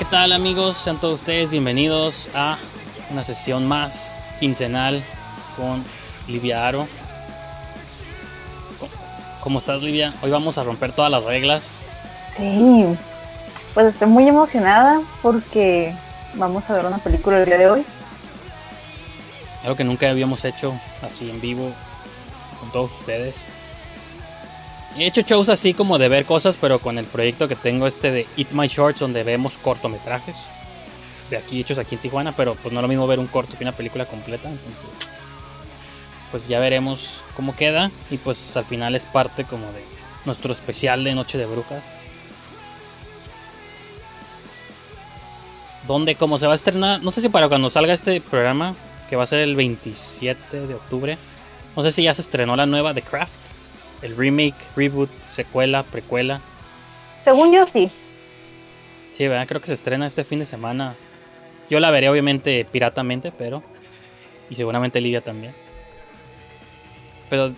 ¿Qué tal amigos? Sean todos ustedes bienvenidos a una sesión más quincenal con Livia Aro. ¿Cómo estás Livia? Hoy vamos a romper todas las reglas. Sí, pues estoy muy emocionada porque vamos a ver una película el día de hoy. Algo que nunca habíamos hecho así en vivo con todos ustedes. He hecho shows así como de ver cosas, pero con el proyecto que tengo este de Eat My Shorts, donde vemos cortometrajes. De aquí, hechos aquí en Tijuana, pero pues no es lo mismo ver un corto que una película completa. Entonces, pues ya veremos cómo queda. Y pues al final es parte como de nuestro especial de Noche de Brujas. Donde como se va a estrenar, no sé si para cuando salga este programa, que va a ser el 27 de octubre, no sé si ya se estrenó la nueva The Craft el remake, reboot, secuela, precuela. Según yo sí. Sí, ¿verdad? Creo que se estrena este fin de semana. Yo la veré obviamente piratamente, pero... Y seguramente Lidia también. Pero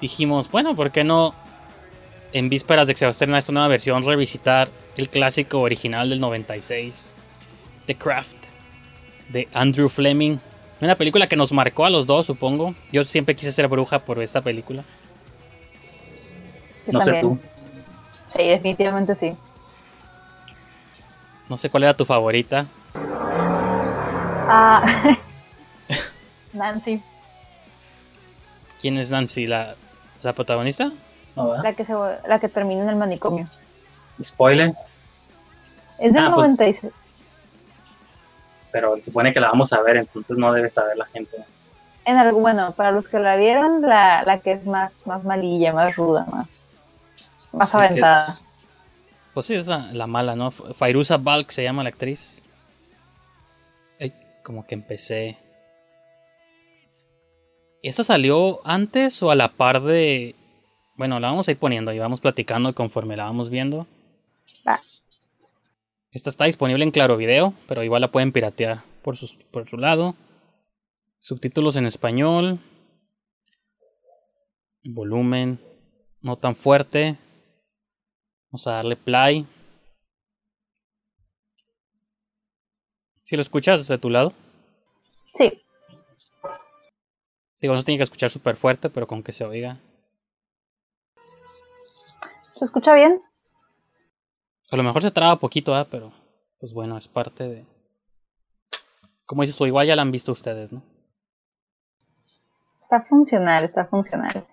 dijimos, bueno, ¿por qué no en vísperas de que se va a estrenar esta nueva versión revisitar el clásico original del 96? The Craft, de Andrew Fleming. Una película que nos marcó a los dos, supongo. Yo siempre quise ser bruja por esta película no sé tú. Sí, definitivamente sí. No sé cuál era tu favorita. Ah, Nancy. ¿Quién es Nancy? ¿La, la protagonista? la, que se, la que termina en el manicomio. Spoiler. Es del 96. Ah, pues, pero se supone que la vamos a ver, entonces no debe saber la gente. En algo, bueno, para los que la vieron, la, la que es más, más malilla, más ruda, más más aventada. pues sí, es la, mala, ¿no? Fairuza Balk se llama la actriz. como que empecé. ¿Esa salió antes o a la par de.? Bueno, la vamos a ir poniendo y vamos platicando conforme la vamos viendo. Esta está disponible en Claro Video, pero igual la pueden piratear por, por su lado. Subtítulos en español. Volumen no tan fuerte. Vamos a darle play. ¿Si lo escuchas desde tu lado? Sí. Digo, no se tiene que escuchar súper fuerte, pero con que se oiga. ¿Se escucha bien? A lo mejor se traba poquito, ¿eh? pero pues bueno, es parte de... Como dices tú, igual ya la han visto ustedes, ¿no? Está funcional, está funcional.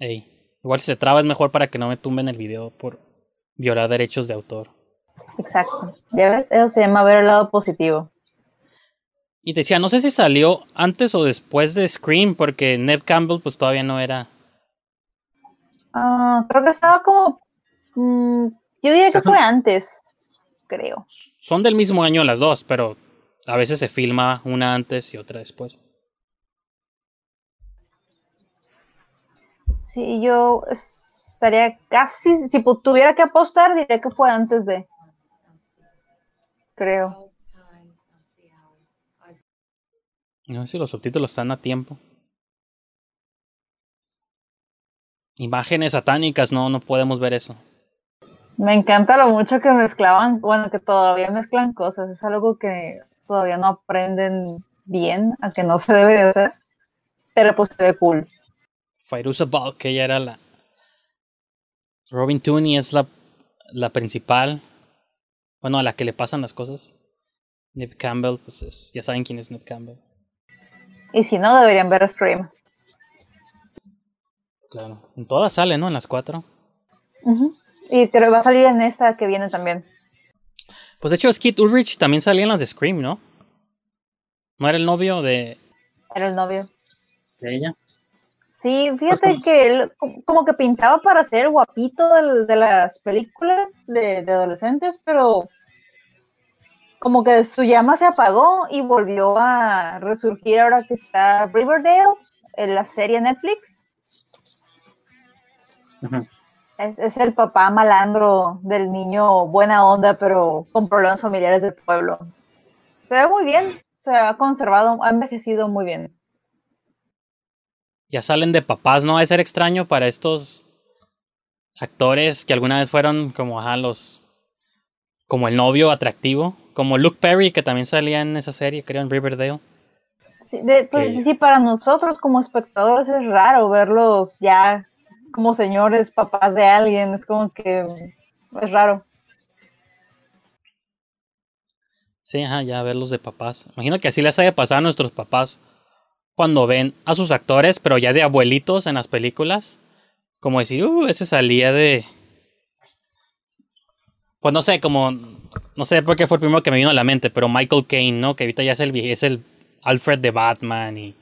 Ey. Igual si se traba es mejor para que no me tumben el video por violar derechos de autor. Exacto. Ya ves, eso se llama ver el lado positivo. Y te decía, no sé si salió antes o después de Scream, porque Neb Campbell pues todavía no era. Ah, creo que estaba como Mm, yo diría que fue antes, creo. Son del mismo año las dos, pero a veces se filma una antes y otra después. Sí, yo estaría casi, si tuviera que apostar, diría que fue antes de. Creo. No sé si los subtítulos están a tiempo. Imágenes satánicas, no, no podemos ver eso. Me encanta lo mucho que mezclaban, bueno, que todavía mezclan cosas. Es algo que todavía no aprenden bien, a que no se debe de hacer. Pero pues se ve cool. Fairuza Balk, que ella era la. Robin Tooney es la, la principal. Bueno, a la que le pasan las cosas. Nip Campbell, pues es- ya saben quién es Nip Campbell. Y si no, deberían ver Scream. Claro. En todas sale, ¿no? En las cuatro. Y creo que va a salir en esta que viene también. Pues de hecho, Skid Ulrich también salía en las de Scream, ¿no? ¿No era el novio de. Era el novio. De ella. Sí, Pues fíjate que él como- que pintaba para ser guapito de las películas de, de adolescentes, pero como que su llama se apagó y volvió a resurgir ahora que está Riverdale, en la serie Netflix. Es, es el papá malandro del niño buena onda, pero con problemas familiares del pueblo. Se ve muy bien, se ha conservado, ha envejecido muy bien. Ya salen de papás, ¿no? Va a ser extraño para estos actores que alguna vez fueron como, ajá, los. como el novio atractivo. Como Luke Perry, que también salía en esa serie, creo, en Riverdale. Sí, de- pues, Que- sí, para nosotros como espectadores es raro verlos ya como señores, papás de alguien, es como que es raro. Sí, ajá, ya verlos de papás. Imagino que así les haya pasado a nuestros papás cuando ven a sus actores, pero ya de abuelitos en las películas. Como decir, uh, ese salía de. Pues no sé, como. No sé por qué fue el primero que me vino a la mente, pero Michael Caine, ¿no? Que ahorita ya es el, es el Alfred de Batman y.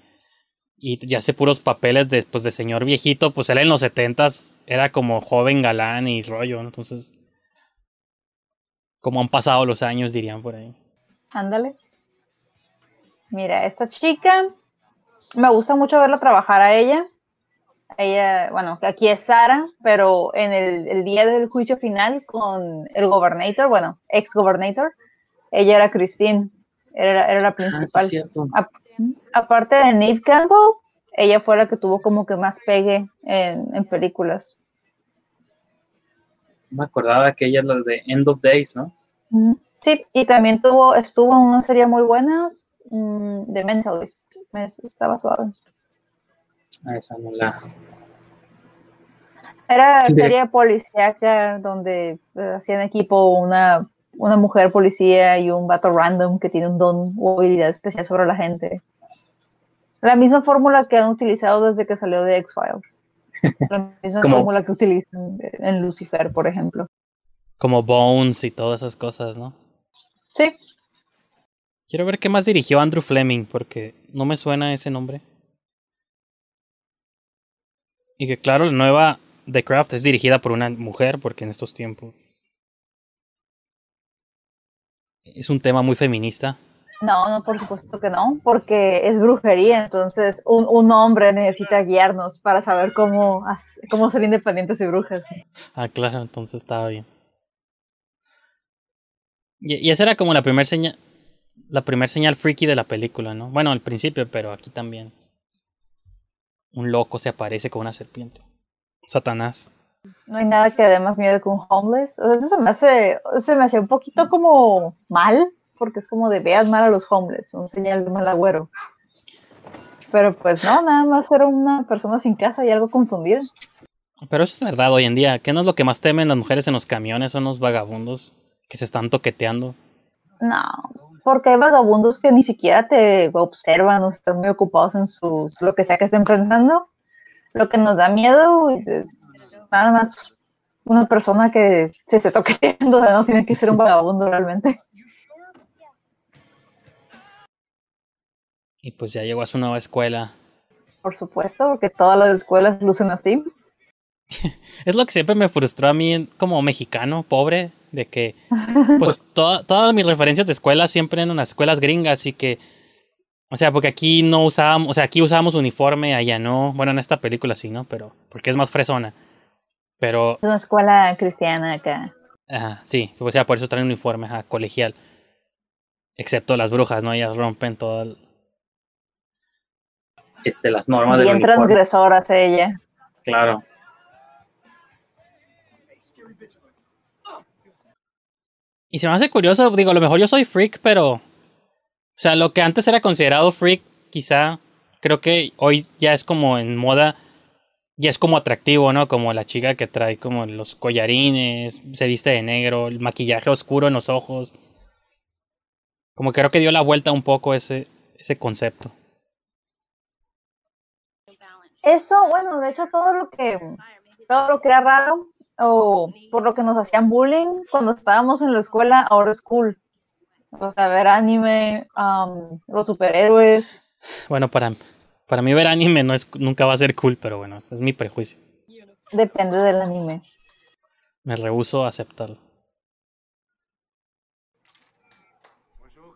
Y ya hace puros papeles de, pues, de señor viejito. Pues él en los setentas era como joven galán y rollo, ¿no? Entonces. Como han pasado los años, dirían por ahí. Ándale. Mira, esta chica, me gusta mucho verla trabajar a ella. Ella, bueno, aquí es Sara, pero en el, el día del juicio final con el gobernator, bueno, ex gobernator, ella era Christine, era, era la Ah, principal. A- aparte de Neve Campbell, ella fue la que tuvo como que más pegue en, en películas. Me acordaba que ella es la de End of Days, ¿no? Sí, y también tuvo, estuvo en una serie muy buena mm, de Mentalist. Me- estaba suave. Ah, esa no la. Era Sí. serie policíaca donde eh, hacían equipo una, una mujer policía y un vato random que tiene un don o habilidad especial sobre la gente. La misma fórmula que han utilizado desde que salió de X-Files. La misma como- fórmula que utilizan en Lucifer, por ejemplo. Como Bones y todas esas cosas, ¿no? Sí, Quiero ver qué más dirigió Andrew Fleming, porque no me suena ese nombre. Y que claro, la nueva The Craft es dirigida por una mujer, porque en estos tiempos es un tema muy feminista. No, no, por supuesto que no, porque es brujería, entonces un, un hombre necesita guiarnos para saber cómo, cómo ser independientes y brujas. Ah, claro, entonces estaba bien. Y, y esa era como la primera señal, la primer señal freaky de la película, ¿no? Bueno, al principio, pero aquí también. Un loco se aparece con una serpiente. Satanás. No hay nada que dé más miedo que un homeless. O sea, eso se me hace, se me hace un poquito como mal, porque es como de veas mal a los homeless, un señal de mal agüero. Pero pues no, nada más era una persona sin casa y algo confundida. Pero eso es verdad hoy en día. ¿Qué no es lo que más temen las mujeres en los camiones? Son los vagabundos que se están toqueteando. No, porque hay vagabundos que ni siquiera te observan o están muy ocupados en sus, lo que sea que estén pensando. Lo que nos da miedo es nada más una persona que se esté toqueteando, o sea, no tiene que ser un vagabundo realmente. Y pues ya llegó a su nueva escuela. Por supuesto, porque todas las escuelas lucen así. Es lo que siempre me frustró a mí como mexicano, pobre, de que pues toda- todas mis referencias de escuela siempre eran las escuelas gringas y que o sea, porque aquí no usábamos, o sea, aquí usábamos uniforme, allá no. Bueno, en esta película sí, ¿no? Pero porque es más fresona. Pero Es una escuela cristiana acá. Ajá, sí, o sea, por eso traen uniforme, ajá, colegial. Excepto las brujas, ¿no? Ellas rompen todo el... Este, las normas del Bien transgresoras ella. Claro. Y se me hace curioso, digo, a lo mejor yo soy freak, pero... O sea, lo que antes era considerado freak, quizá, creo que hoy ya es como en moda, ya es como atractivo, ¿no? Como la chica que trae como los collarines, se viste de negro, el maquillaje oscuro en los ojos. Como creo que dio la vuelta un poco ese, ese concepto. Eso, bueno, de hecho todo lo que todo lo que era raro o por lo que nos hacían bullying cuando estábamos en la escuela, ahora es cool. O sea, ver anime, um, los superhéroes. Bueno, para, para mí ver anime no es, nunca va a ser cool, pero bueno, es mi prejuicio. Depende del anime. Me rehuso a aceptarlo.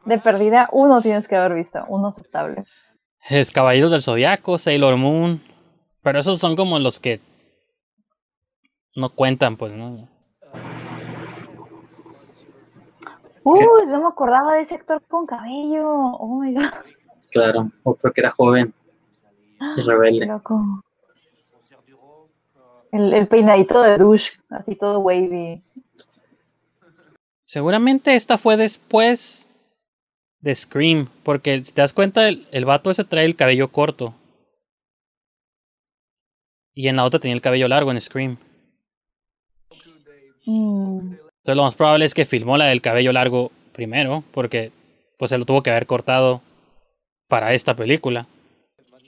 De perdida, uno tienes que haber visto, uno aceptable. Es Caballeros del Zodiaco, Sailor Moon. Pero esos son como los que no cuentan, pues, ¿no? Uy, no me acordaba de ese actor con cabello. Oh my god, Claro. Otro que era joven y rebelde. loco. El, el peinadito de douche, así todo wavy. Seguramente esta fue después de Scream. Porque si te das cuenta, el, el vato ese trae el cabello corto. Y en la otra tenía el cabello largo en Scream. Mm, Entonces lo más probable es que filmó la del cabello largo primero. Porque pues se lo tuvo que haber cortado para esta película.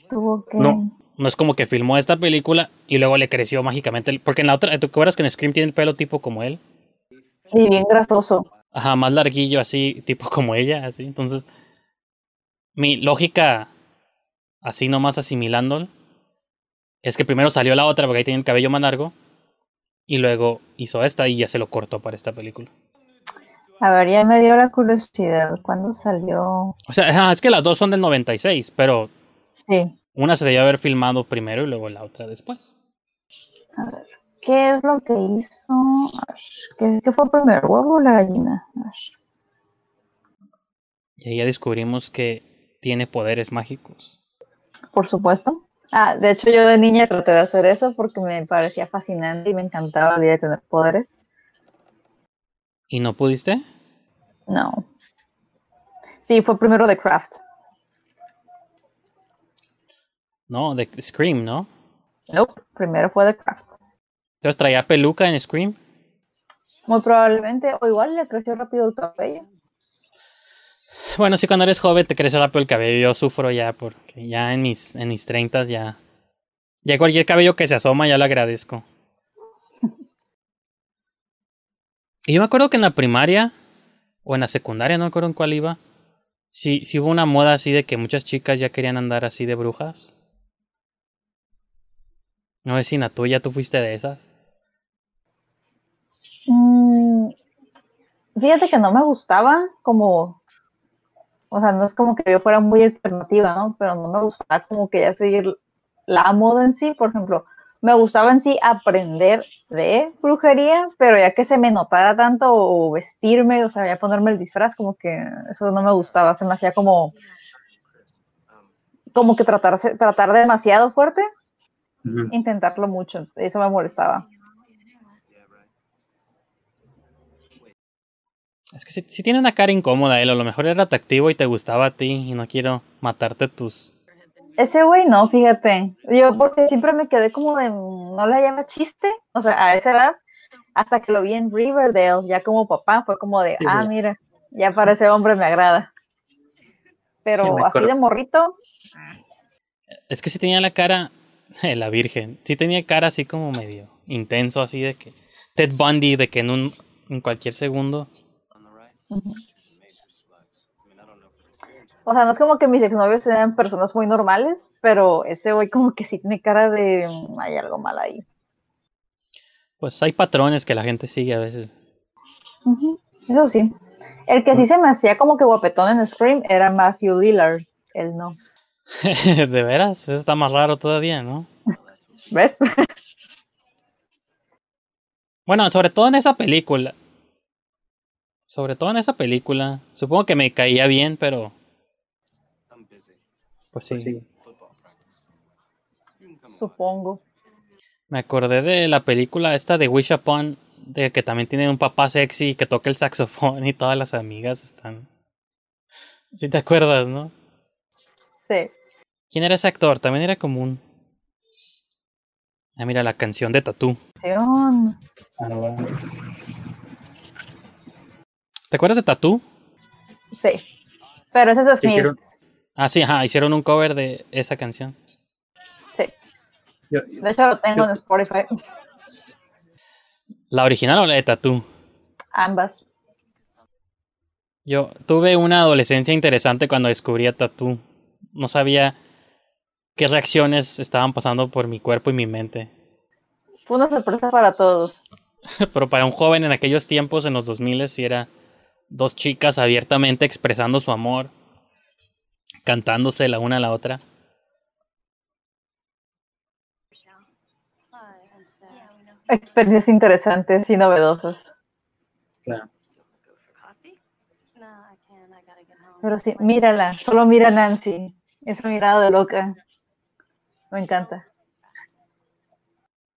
tuvo que. No. No es como que filmó esta película y luego le creció mágicamente. el- Porque en la otra, ¿te acuerdas que en Scream tiene el pelo tipo como él? Y bien grasoso. Ajá, más larguillo así, tipo como ella, así. Entonces, mi lógica, así nomás asimilándolo, es que primero salió la otra porque ahí tenía el cabello más largo y luego hizo esta y ya se lo cortó para esta película. A ver, ya me dio la curiosidad. ¿Cuándo salió? O sea, es que las dos son del 96, pero Sí. una se debió haber filmado primero y luego la otra después. A ver. ¿Qué es lo que hizo? ¿Qué, qué fue primero, huevo o la gallina? Y ahí ya descubrimos que tiene poderes mágicos. Por supuesto. Ah, de hecho yo de niña traté de hacer eso porque me parecía fascinante y me encantaba la idea de tener poderes. ¿Y no pudiste? No. Sí, fue primero de Craft. No, de Scream, ¿no? Nope, primero fue de Craft. Entonces traía peluca en Scream. Muy probablemente, o igual le creció rápido el cabello. Bueno, sí, cuando eres joven te crece rápido el cabello. Yo sufro ya porque ya en mis, en mis 30 ya. Ya cualquier cabello que se asoma ya lo agradezco. Y yo me acuerdo que en la primaria o en la secundaria, no me acuerdo en cuál iba. Sí, sí hubo una moda así de que muchas chicas ya querían andar así de brujas. No sé si en la tuya tú fuiste de esas. Mm, fíjate que no me gustaba como, o sea, no es como que yo fuera muy alternativa, ¿no? Pero no me gustaba como que ya seguir la moda en sí, por ejemplo, me gustaba en sí aprender de brujería, pero ya que se me notara tanto o vestirme, o sea, ya ponerme el disfraz, como que eso no me gustaba, se me hacía como, como que tratarse, tratar demasiado fuerte, intentarlo mucho, eso me molestaba. Es que si, si tiene una cara incómoda él, a lo mejor era atractivo y te gustaba a ti y no quiero matarte tus... Ese güey no, fíjate. Yo porque siempre me quedé como de, no le llama chiste, o sea, a esa edad, hasta que lo vi en Riverdale, ya como papá, fue como de, Sí, ah, sí. mira, ya para ese hombre me agrada. Pero Sí, así de morrito, Es que si tenía la cara... La virgen. Sí tenía cara así como medio intenso, así de que... Ted Bundy, de que en un... En cualquier segundo... o sea, no es como que mis exnovios sean personas muy normales, pero ese güey como que sí tiene cara de, mm, hay algo mal ahí. Pues hay patrones que la gente sigue a veces. Eso sí. El que sí se me hacía como que guapetón en Scream era Matthew Lillard. Él no. de veras, eso está más raro todavía, ¿no? ¿Ves? Bueno, sobre todo en esa película. Sobre todo en esa película. Supongo que me caía bien, pero. Pues sí. Pues sí. Supongo. Me acordé de la película esta de Wish Upon, de que también tiene un papá sexy que toca el saxofón y todas las amigas están. Si te acuerdas, ¿no? Sí. ¿Quién era ese actor? También era común. Ah, mira, la canción de Tatú. Ah, bueno. ¿Te acuerdas de Tatú? Sí. Pero ese es Smith. Hicieron- Ah, sí, ajá, hicieron un cover de esa canción. Sí. Yo- De hecho lo tengo en Spotify. ¿La original o la de Tatú? Ambas. Yo tuve una adolescencia interesante cuando descubrí a Tatú. No sabía qué reacciones estaban pasando por mi cuerpo y mi mente. Fue una sorpresa para todos. Pero para un joven en aquellos tiempos, en los 2000, sí era dos chicas abiertamente expresando su amor, cantándose la una a la otra. Experiencias interesantes y novedosas. Claro. Pero sí, mírala. Solo mira a Nancy. Esa mirada de loca. Me encanta.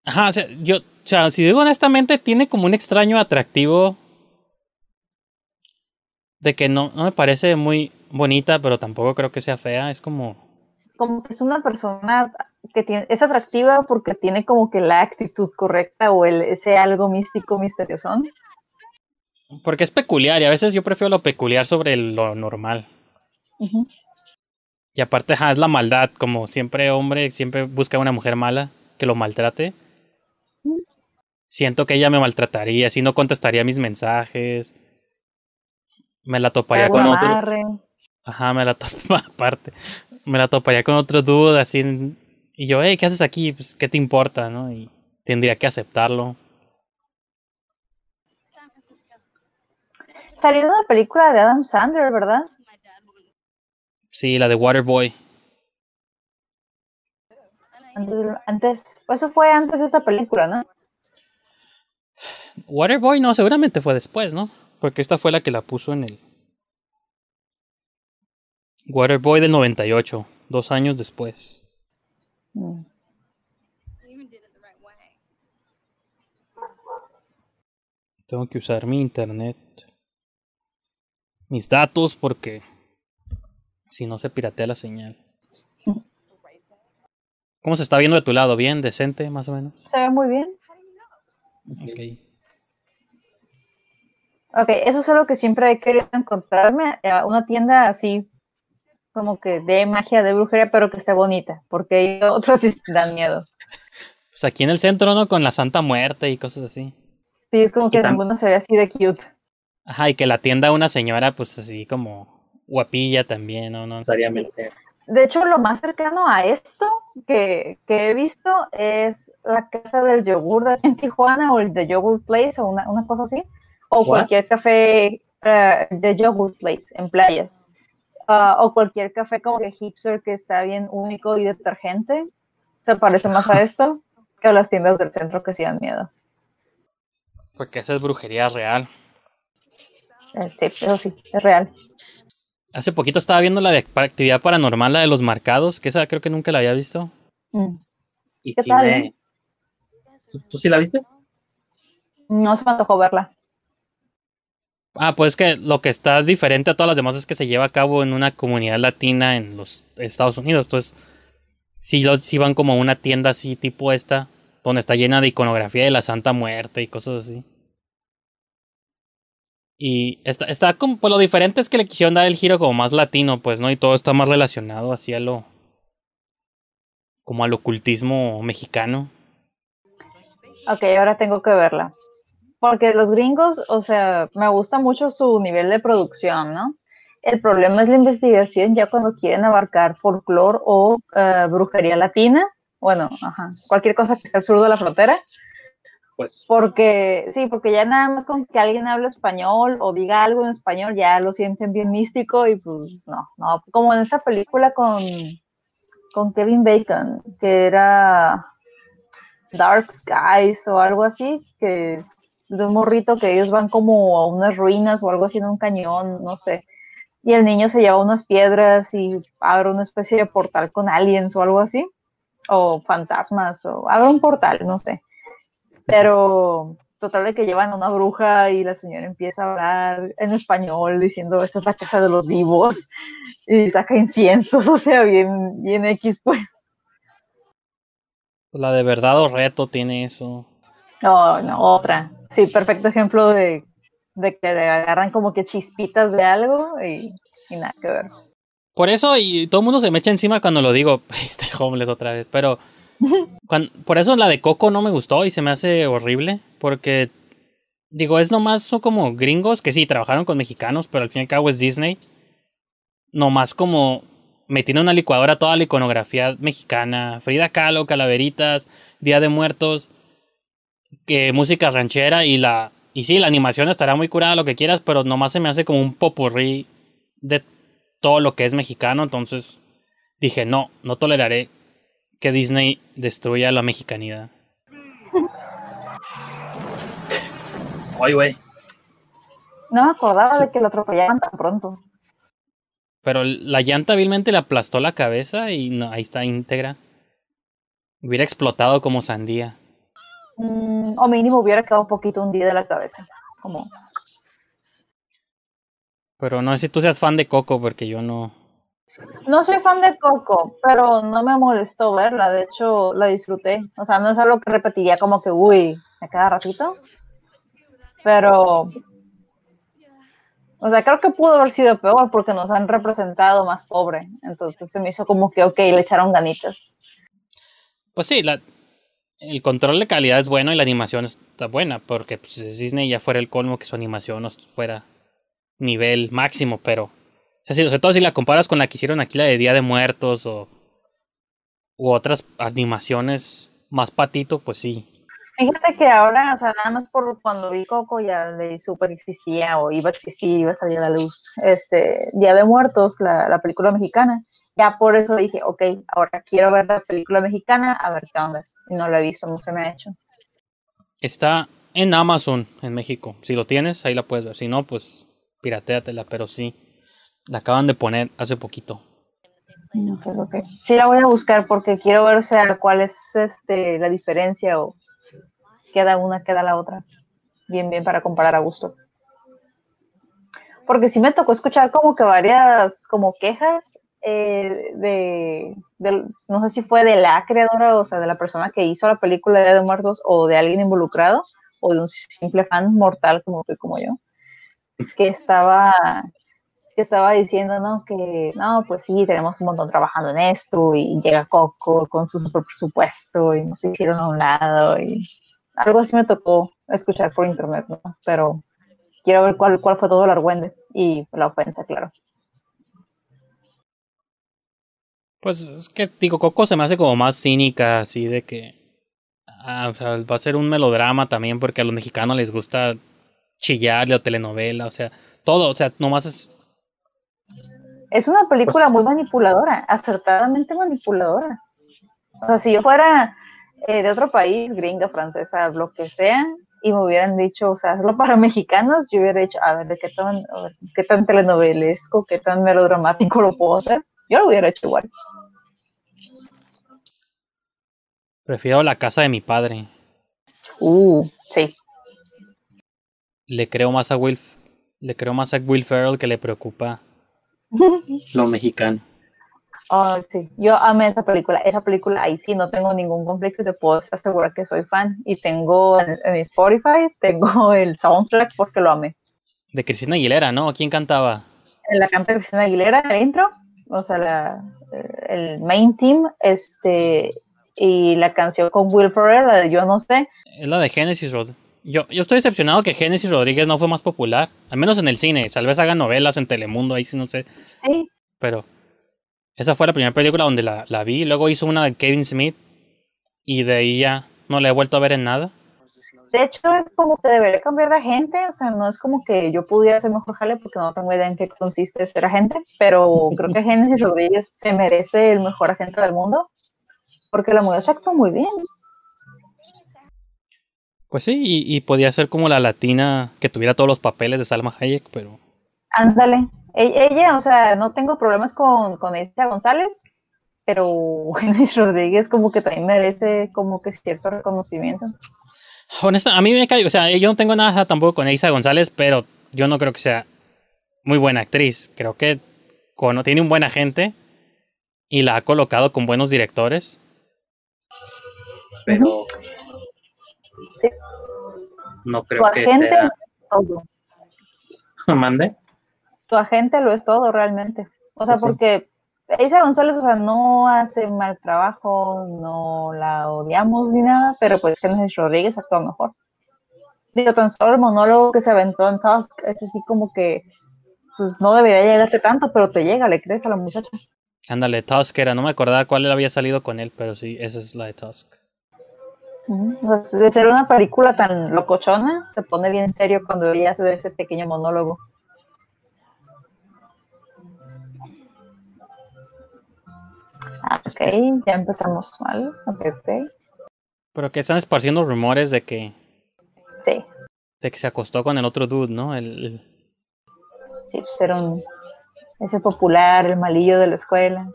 Ajá, o sea, yo, o sea, si digo honestamente, tiene como un extraño atractivo de que no, no me parece muy bonita, pero tampoco creo que sea fea. Es como, Como que es una persona que tiene, es atractiva porque tiene como que la actitud correcta o el, ese algo místico, misterioso. porque es peculiar y a veces yo prefiero lo peculiar sobre lo normal. Y aparte, ajá, es la maldad, como siempre hombre siempre busca una mujer mala que lo maltrate. Siento que ella me maltrataría, si no contestaría mis mensajes. Me la toparía con otro. Ajá, me la topa aparte. Me la toparía con otro dude así. en- Y yo, hey, ¿qué haces aquí? Pues, ¿qué te importa? ¿no? Y tendría que aceptarlo. Salió una película de Adam Sandler, ¿verdad? Sí, la de Waterboy. Antes, antes, eso fue antes de esta película, ¿no? Waterboy no, seguramente fue después, ¿no? Porque esta fue la que la puso en el. Waterboy del 98, dos años después. Mm. Tengo que usar mi internet. Mis datos porque si no se piratea la señal. ¿Cómo se está viendo de tu lado? ¿Bien? ¿Decente, más o menos? Se ve muy bien. Ok. Ok, eso es algo que siempre he querido encontrarme, eh, una tienda así como que de magia, de brujería, pero que esté bonita, porque hay otros sí dan miedo. Pues aquí en el centro, ¿no? Con la Santa Muerte y cosas así. Sí, es como que ninguno se ve así de cute. Ajá, y que la tienda una señora, pues así como guapilla también, ¿no? no necesariamente. De hecho, lo más cercano a esto que, que he visto es la casa del yogur de aquí en Tijuana o el de Yogurt Place o una, una cosa así. O What? cualquier café eh, de Yogurt Place en playas. Ah, o cualquier café como que hipster que está bien único y detergente. Se parece más a esto que a las tiendas del centro que sí dan miedo. Porque esa es brujería real. Eh, sí, eso sí, es real. Hace poquito estaba viendo la de actividad paranormal, la de los marcados, que esa creo que nunca la había visto. Mm. Y ¿Qué sí tal, me-? ¿Tú, tú sí la viste? No se me antojó verla. Ah, pues que lo que está diferente a todas las demás es que se lleva a cabo en una comunidad latina en los Estados Unidos. Entonces, sí, lo- sí van como a una tienda así tipo esta, donde está llena de iconografía de la Santa Muerte y cosas así. Y está, está como, pues lo diferente es que le quisieron dar el giro como más latino, pues, ¿no? Y todo está más relacionado hacia lo, como al ocultismo mexicano. Ok, ahora tengo que verla. Porque los gringos, o sea, me gusta mucho su nivel de producción, ¿no? El problema es la investigación ya cuando quieren abarcar folclore o eh, brujería latina, bueno, ajá, cualquier cosa que esté al sur de la frontera, pues Porque, sí, porque ya nada más con que alguien hable español o diga algo en español, ya lo sienten bien místico y pues no, no, como en esa película con, con Kevin Bacon, que era Dark Skies o algo así, que es de un morrito que ellos van como a unas ruinas o algo así en un cañón, no sé. Y el niño se lleva unas piedras y abre una especie de portal con aliens o algo así, o fantasmas, o abre un portal, no sé. Pero total de que llevan a una bruja y la señora empieza a hablar en español diciendo esta es la casa de los vivos y saca inciensos, o sea, bien, bien X pues. La de verdad o reto tiene eso. No, no, otra. Sí, perfecto ejemplo de, de que le agarran como que chispitas de algo y, y nada que ver. Por eso, y todo el mundo se me echa encima cuando lo digo, este homeless otra vez, pero por eso la de Coco no me gustó y se me hace horrible, porque digo, es nomás son como gringos que sí, trabajaron con mexicanos, pero al fin y al cabo es Disney. Nomás como metiendo en una licuadora toda la iconografía mexicana, Frida Kahlo, calaveritas, Día de Muertos, que música ranchera y la y sí, la animación estará muy curada, lo que quieras, pero nomás se me hace como un popurrí de todo lo que es mexicano, entonces dije, no, no toleraré que Disney destruya la mexicanidad. Oye, güey. No me acordaba de que lo atropellaban tan pronto. Pero la llanta vilmente le aplastó la cabeza y no, ahí está íntegra. Hubiera explotado como sandía. Mm, o mínimo hubiera quedado un poquito hundida de la cabeza. Como, Pero no sé si tú seas fan de Coco, porque yo no. no soy fan de Coco, pero no me molestó verla. De hecho, la disfruté. O sea, no es algo que repetiría como que, uy, a cada ratito. Pero, o sea, creo que pudo haber sido peor porque nos han representado más pobre. Entonces se me hizo como que, ok, le echaron ganitas. Pues sí, la, el control de calidad es bueno y la animación está buena, porque pues, es Disney ya fuera el colmo que su animación no fuera nivel máximo, pero. Sobre todo si la comparas con la que hicieron aquí, la de Día de Muertos o. u otras animaciones más patito, pues sí. Fíjate que ahora, o sea, nada más por cuando vi Coco ya le supe que existía o iba a existir, iba a salir a la luz. Este, Día de Muertos, la, la película mexicana. Ya por eso dije, ok, ahora quiero ver la película mexicana, a ver qué onda. No la he visto, no se me ha hecho. Está en Amazon en México. Si lo tienes, ahí la puedes ver. Si no, pues pirateatela, pero sí. La acaban de poner hace poquito. Ok, ok. Sí la voy a buscar porque quiero ver, o sea, cuál es este, la diferencia o queda una, queda la otra. Bien, bien, para comparar a gusto. Porque sí me tocó escuchar como que varias como quejas eh, de, no sé si fue de la creadora, o sea, de la persona que hizo la película de de Muertos o de alguien involucrado o de un simple fan mortal como como yo, que estaba que estaba diciendo, ¿no? Que, no, pues sí, tenemos un montón trabajando en esto y llega Coco con su super presupuesto y nos hicieron a un lado y algo así me tocó escuchar por internet. Pero quiero ver cuál, cuál fue todo el argüende y la ofensa, claro. Pues es que, digo, Coco se me hace como más cínica, así de que. ah, o sea, va a ser un melodrama también, porque a los mexicanos les gusta chillarle o telenovela, o sea, todo, o sea, nomás es. Es una película Pues- muy manipuladora, acertadamente manipuladora. O sea, si yo fuera eh, de otro país, gringa, francesa, lo que sea, y me hubieran dicho, o sea, hazlo para mexicanos, yo hubiera dicho, a ver, ¿de qué tan, a ver, qué tan telenovelesco, qué tan melodramático lo puedo hacer? Yo lo hubiera hecho igual. Prefiero la casa de mi padre. Uh, sí. Le creo más a Will. Le creo más a Will Ferrell que le preocupa. Lo mexicano. Oh, sí, yo amé esa película. Esa película, ahí sí, no tengo ningún conflicto y te puedo asegurar que soy fan. Y tengo en, en mi Spotify, tengo el soundtrack porque lo amé. De Cristina Aguilera, ¿no? ¿Quién cantaba? En la canta Cristina Aguilera, el intro, o sea, la, eh, el main team, este, y la canción con Will Ferrell, la de Yo No Sé. Es la de Genesis Rodríguez. Yo, yo estoy decepcionado que Genesis Rodríguez no fue más popular. Al menos en el cine. Tal vez haga novelas en Telemundo, ahí sí no sé. Sí, Pero esa fue la primera película donde la, la vi. Luego hizo una de Kevin Smith. Y de ahí ya no la he vuelto a ver en nada. De hecho, es como que debería cambiar de agente, o sea, no es como que yo pudiera ser mejor jale porque no tengo idea en qué consiste ser agente, pero creo que Génesis Rodríguez se merece el mejor agente del mundo, porque la muchacha actuó muy bien. Pues sí, y, y podía ser como la latina que tuviera todos los papeles de Salma Hayek, pero Ándale. E- Ella, o sea, no tengo problemas con, con Elisa González, pero Génesis Rodríguez como que también merece como que cierto reconocimiento. honesta, a mí me cae, o sea, yo no tengo nada tampoco con Isa González, pero yo no creo que sea muy buena actriz. Creo que cuando tiene un buen agente y la ha colocado con buenos directores. Pero Sí. no Tu creo que agente sea. todo. Mande. Tu agente lo es todo realmente. O sea, sí. porque Isa González, o sea, no hace mal trabajo, no la odiamos ni nada, pero pues Génesis Rodríguez actúa mejor. Digo, tan solo el monólogo que se aventó en Tusk es así como que pues no debería llegarte tanto, pero te llega, le crees a la muchacha. Ándale, Tusk era, no me acordaba cuál había salido con él, pero sí, esa es la de Tusk. O sea, de ser una película tan locochona, se pone bien serio cuando ella hace ese pequeño monólogo. Ah, ok, ya empezamos mal. Ok, ok. Pero que están esparciendo rumores de que, Sí, de que se acostó con el otro dude, ¿no? El, el- sí, pues era un, ese popular, el malillo de la escuela.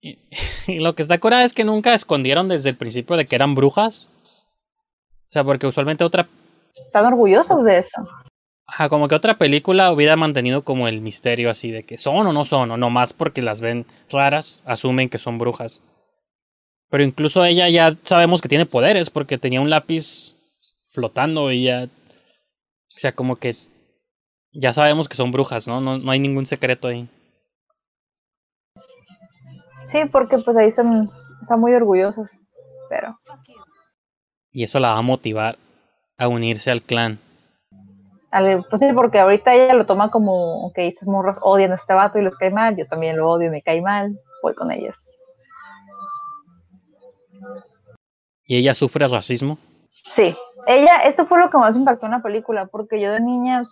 Y, y lo que está curada es que nunca escondieron desde el principio de que eran brujas. O sea, porque usualmente otra Están orgullosos de eso. Ajá, como que otra película hubiera mantenido como el misterio así de que son o no son, o nomás porque las ven raras, asumen que son brujas. Pero incluso ella ya sabemos que tiene poderes porque tenía un lápiz flotando y ya... O sea, como que ya sabemos que son brujas, ¿no? No, no hay ningún secreto ahí. Sí, porque pues ahí están, están muy orgullosos. Pero Y eso la va a motivar a unirse al clan. al- pues sí, porque ahorita ella lo toma como, ok, estas morras odian a este vato y les cae mal, yo también lo odio y me cae mal, voy con ellas. Y ella sufre racismo. Sí, ella, esto fue lo que más impactó en la película, porque yo de niña,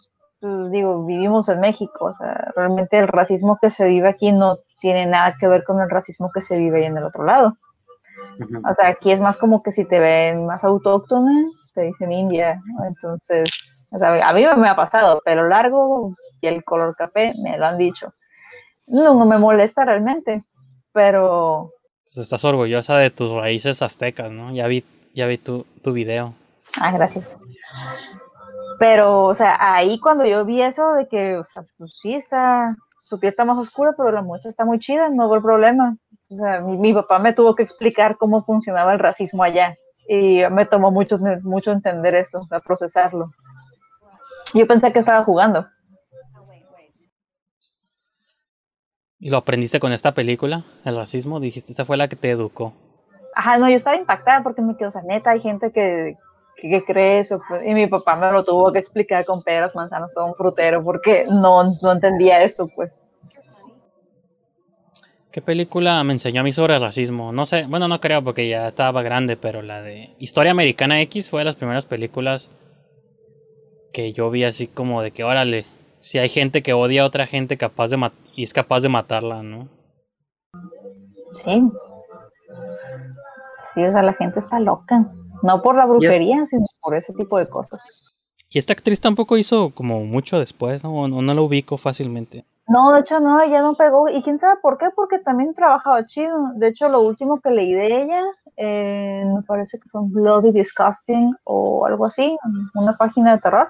pues, digo, vivimos en México, o sea, realmente el racismo que se vive aquí no tiene nada que ver con el racismo que se vive ahí en el otro lado. O sea, aquí es más como que si te ven más autóctona, te dicen india, ¿no? entonces, o sea, a mí me ha pasado, pelo largo y el color café, me lo han dicho. No, no me molesta realmente, pero Pues estás orgullosa de tus raíces aztecas, ¿no? Ya vi, ya vi tu, tu video. Ah, gracias. Pero, o sea, ahí cuando yo vi eso de que, o sea, pues sí está, su piel está más oscura, pero la muchacha está muy chida, no hubo problema. O sea, mi, mi papá me tuvo que explicar cómo funcionaba el racismo allá. Y me tomó mucho, mucho entender eso, o sea, procesarlo. Yo pensé que estaba jugando. ¿Y lo aprendiste con esta película? El racismo, dijiste, esta fue la que te educó. Ajá, no, yo estaba impactada porque me quedo, o sea, neta, hay gente que, que, que cree eso. pues, y mi papá me lo tuvo que explicar con peras, manzanas, todo un frutero, porque no, no entendía eso, pues. ¿Qué película me enseñó a mí sobre el racismo? No sé, bueno, no creo porque ya estaba grande, pero la de Historia Americana X fue de las primeras películas que yo vi así como de que, órale, si hay gente que odia a otra gente capaz de y es capaz de matarla, ¿no? Sí. Sí, o sea, la gente está loca. No por la brujería, sino por ese tipo de cosas. Y esta actriz tampoco hizo como mucho después, ¿no? O no, no la ubico fácilmente. No, de hecho no, ella no pegó. Y quién sabe por qué, porque también trabajaba chido. De hecho, lo último que leí de ella, eh, me parece que fue un Bloody Disgusting o algo así, una página de terror.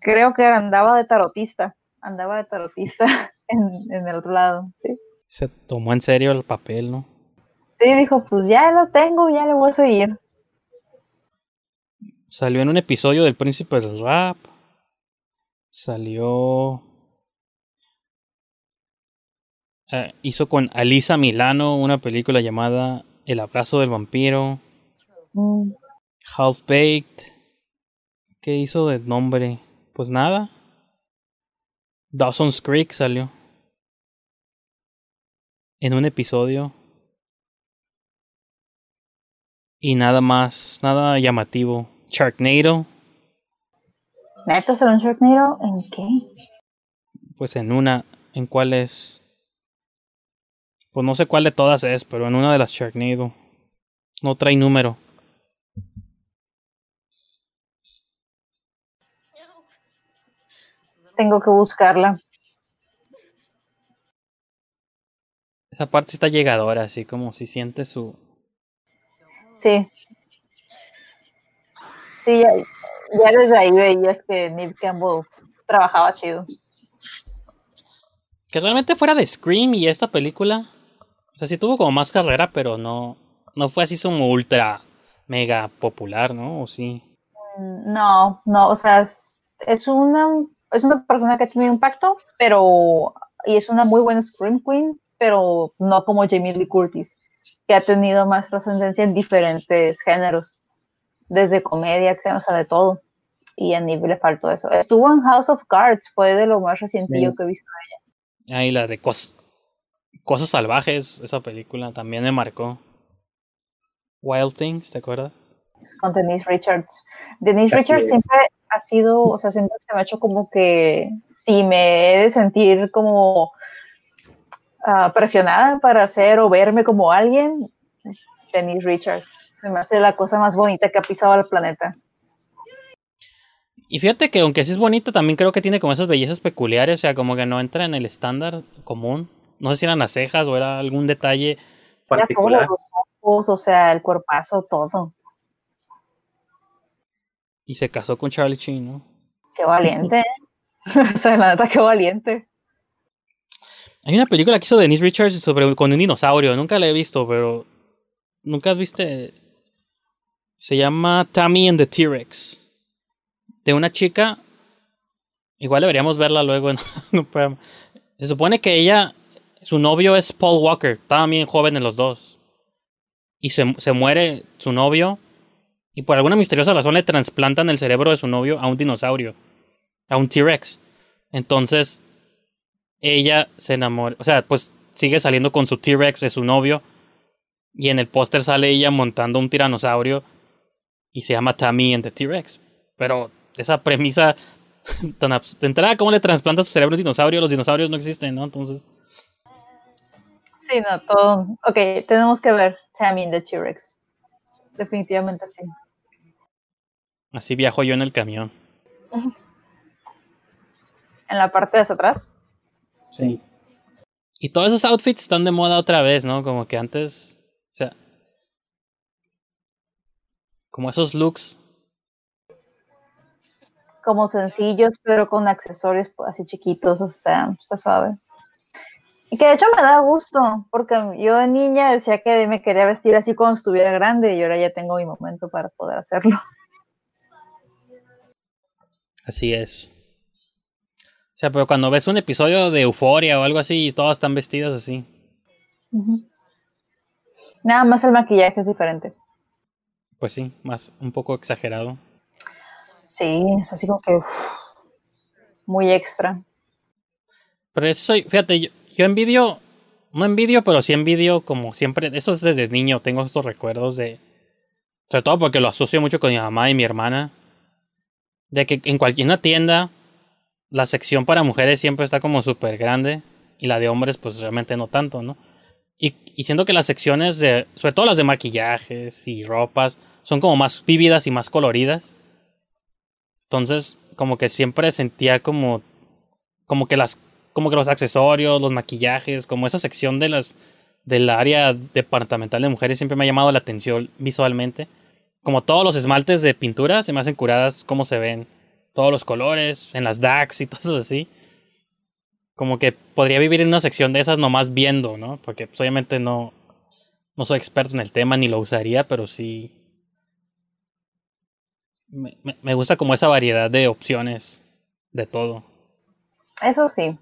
Creo que andaba de tarotista, andaba de tarotista en, en el otro lado, sí. Se tomó en serio el papel, ¿no? Sí, dijo, pues ya lo tengo, ya le voy a seguir. Salió en un episodio del Príncipe del Rap. Salió. Eh, hizo con Alisa Milano una película llamada El abrazo del vampiro. Half Baked. ¿Qué hizo de nombre? Pues nada. Dawson's Creek salió. En un episodio. Y nada más, nada llamativo. Sharknado, ¿Neta será un Sharknado? ¿En qué? pues en una, ¿en cuál es? Pues no sé cuál de todas es, pero en una de las Sharknado. No trae número. Tengo que buscarla. Esa parte está llegadora, así como si siente su... Sí. Sí, ya, ya desde ahí veías que Neve Campbell trabajaba chido. Que realmente fuera de Scream y esta película. O sea, sí tuvo como más carrera, pero no. No fue así como ultra mega popular, ¿no? ¿O sí? Mm, No, no, o sea, es, es una, es una persona que ha tenido impacto, pero, y es una muy buena Scream Queen, pero no como Jamie Lee Curtis, que ha tenido más trascendencia en diferentes géneros, desde comedia, acción, o sea, de todo. Y a Neve le faltó eso. Estuvo en House of Cards, fue de lo más recientillo Sí. que he visto. Ahí la de cos Cosas Salvajes, esa película también me marcó. Wild Things, ¿te acuerdas? con Denise Richards. Denise Así Richards es. siempre ha sido, o sea, siempre se me ha hecho como que si me he de sentir como ah, presionada para hacer o verme como alguien, Denise Richards. Se me hace la cosa más bonita que ha pisado el planeta. Y fíjate que aunque sí es bonita, también creo que tiene como esas bellezas peculiares, o sea, como que no entra en el estándar común. No sé si eran las cejas o era algún detalle. Particular. los ojos, o sea, el cuerpazo, todo. Y se casó con Charlie Sheen, ¿no? Qué valiente. ¿eh? o sea, la neta, qué valiente. Hay una película que hizo Denise Richards sobre con un dinosaurio, nunca la he visto, pero nunca viste. Se llama Tammy and the T-Rex. De una chica. Igual deberíamos verla luego. en- un programa. Se supone que ella, su novio es Paul Walker, estaban bien jóvenes los dos. Y se, se muere su novio. Y por alguna misteriosa razón le trasplantan el cerebro de su novio a un dinosaurio. A un T-Rex. Entonces, ella se enamora, o sea, pues sigue saliendo con su T-Rex de su novio y en el póster sale ella montando un tiranosaurio y se llama Tammy and the T-Rex. Pero esa premisa tan abs- de entrada, ¿cómo le trasplanta su cerebro a un dinosaurio? Los dinosaurios no existen, ¿no? Entonces, Sí, no, todo. Ok, tenemos que ver Tammy and the T-Rex. Definitivamente sí. así viajo yo en el camión. En la parte de hacia atrás. Sí. Y todos esos outfits están de moda otra vez, ¿no? Como que antes, o sea, como esos looks como sencillos, pero con accesorios así chiquitos, o sea, está suave. Y que de hecho me da gusto, porque yo de niña decía que me quería vestir así cuando estuviera grande y ahora ya tengo mi momento para poder hacerlo. Así es. O sea, pero cuando ves un episodio de Euforia o algo así y todas están vestidas así. Nada más el maquillaje es diferente. Pues sí, más un poco exagerado. Sí, es así como que uf, muy extra. Pero eso soy, fíjate, yo, yo envidio, no envidio, pero sí envidio como siempre, eso es desde niño, tengo estos recuerdos de, sobre todo porque lo asocio mucho con mi mamá y mi hermana, de que en cualquier una tienda la sección para mujeres siempre está como súper grande y la de hombres pues realmente no tanto, ¿no? Y, y siento que las secciones de, sobre todo las de maquillajes y ropas, son como más vívidas y más coloridas. Entonces, como que siempre sentía como, como que las, como que los accesorios, los maquillajes, como esa sección de las, del área departamental de mujeres siempre me ha llamado la atención visualmente. Como todos los esmaltes de pintura se me hacen curadas, cómo se ven, todos los colores, en las DAX y cosas así. Como que podría vivir en una sección de esas nomás viendo, ¿no? Porque pues, obviamente no, no soy experto en el tema ni lo usaría, pero sí. Me, me, gusta como esa variedad de opciones de todo. Eso sí.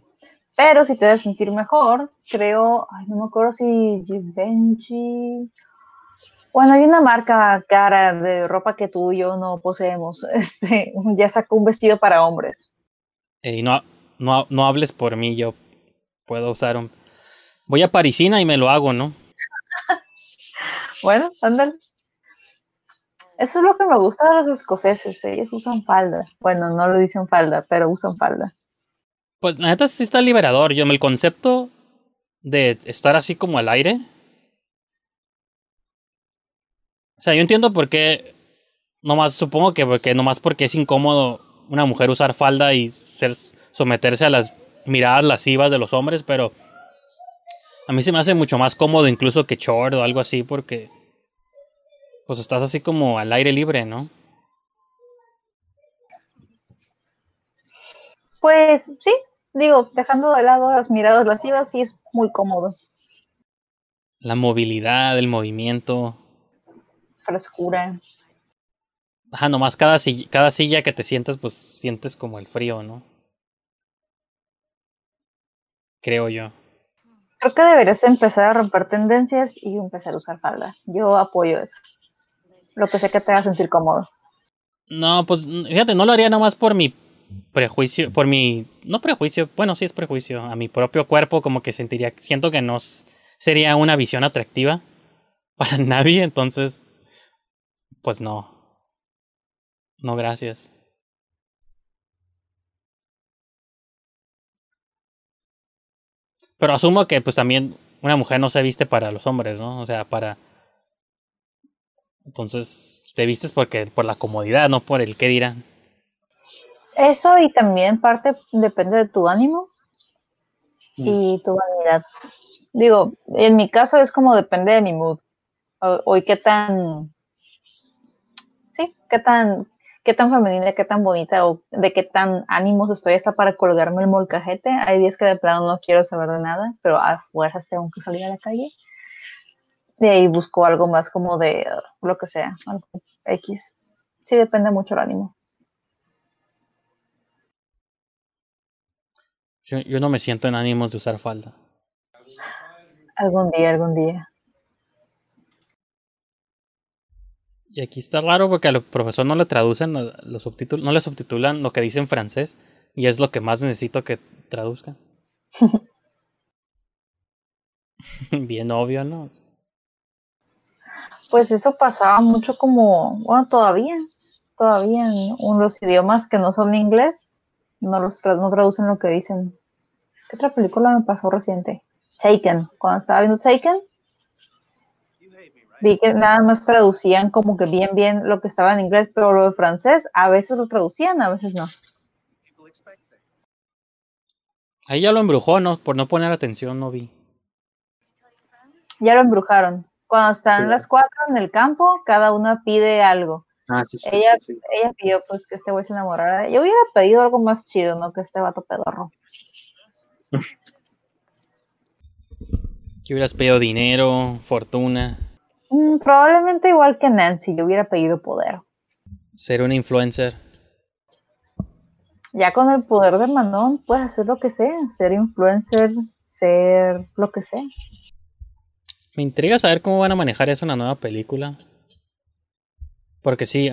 Pero si te debes sentir mejor, creo, ay, no me acuerdo si Givenchy. Bueno, hay una marca cara de ropa que tú y yo no poseemos. Este, ya sacó un vestido para hombres. Eh, Y no, no, no hables por mí, yo puedo usar un... Voy a Parisina y me lo hago, ¿no? Bueno, ándale. Eso es lo que me gusta de los escoceses, ellos usan falda. Bueno, no lo dicen falda, pero usan falda. Pues la neta sí está liberador. Yo, el concepto de estar así como al aire. O sea, yo entiendo por qué. Nomás, supongo que porque nomás porque es incómodo una mujer usar falda y ser, someterse a las miradas lascivas de los hombres, pero a mí se me hace mucho más cómodo incluso que short o algo así porque pues estás así como al aire libre, ¿no? Pues sí, digo, dejando de lado las miradas lascivas, sí es muy cómodo. La movilidad, el movimiento. Frescura. Ajá, nomás cada silla, cada silla que te sientas, pues sientes como el frío, ¿no? Creo yo. Creo que deberías empezar a romper tendencias y empezar a usar falda. Yo apoyo eso. Lo que sé que te haga sentir cómodo. No, pues fíjate, no lo haría nomás por mi prejuicio, por mi, no prejuicio, bueno, sí es prejuicio, a mi propio cuerpo como que sentiría, siento que no sería una visión atractiva para nadie, entonces, pues no. No, gracias. Pero asumo que pues también una mujer no se viste para los hombres, ¿no? O sea, para... Entonces, te vistes porque por la comodidad, no por el qué dirán. Eso y también parte depende de tu ánimo y tu vanidad. Digo, en mi caso es como depende de mi mood. Hoy qué tan, sí, qué tan, qué tan femenina, qué tan bonita o de qué tan ánimos estoy hasta para colgarme el molcajete. Hay días que de plano no quiero saber de nada, pero a fuerzas tengo que salir a la calle. De ahí busco algo más como de lo que sea, algo X. Sí, depende mucho el ánimo. Yo, yo no me siento en ánimos de usar falda. Algún día, algún día. Y aquí está raro porque al profesor no le traducen los subtítulos, no le subtitulan lo que dice en francés y es lo que más necesito que traduzcan. Bien obvio, ¿no? Pues eso pasaba mucho como, bueno, todavía, todavía en los idiomas que no son inglés, no los no traducen lo que dicen. ¿Qué otra película me pasó reciente? Taken. Cuando estaba viendo Taken, vi que nada más traducían como que bien, bien lo que estaba en inglés, pero lo de francés a veces lo traducían, a veces no. Ahí ya lo embrujó, ¿no? Por no poner atención, no vi. Ya lo embrujaron. Cuando están las cuatro en el campo, cada una pide algo. Ah, ella, ella pidió pues que este güey se enamorara. Yo hubiera pedido algo más chido, ¿no? Que este vato pedorro. ¿Qué hubieras pedido? ¿Dinero? ¿Fortuna? Mm, probablemente igual que Nancy, yo hubiera pedido poder. ¿Ser un influencer? Ya con el poder de Manon puedes hacer lo que sea, ser influencer, ser lo que sea. Me intriga saber cómo van a manejar eso en la nueva película. Porque sí,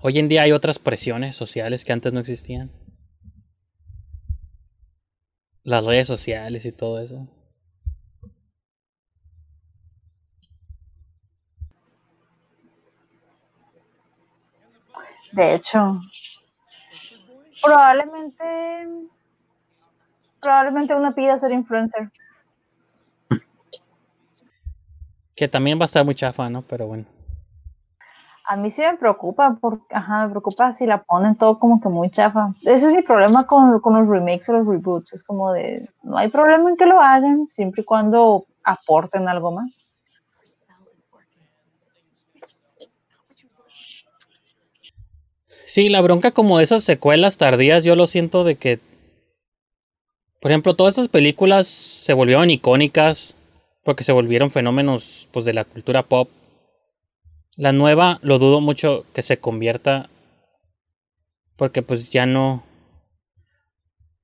hoy en día hay otras presiones sociales que antes no existían. Las redes sociales y todo eso. De hecho, probablemente, probablemente una pida ser influencer. Que también va a estar muy chafa, ¿no? Pero bueno. A mí sí me preocupa, porque, ajá, me preocupa si la ponen todo como que muy chafa. Ese es mi problema con, con los remakes o los reboots. Es como de, no hay problema en que lo hagan, siempre y cuando aporten algo más. Sí, la bronca como de esas secuelas tardías, yo lo siento de que, por ejemplo, todas esas películas se volvieron icónicas porque se volvieron fenómenos pues de la cultura pop la nueva lo dudo mucho que se convierta porque pues ya no...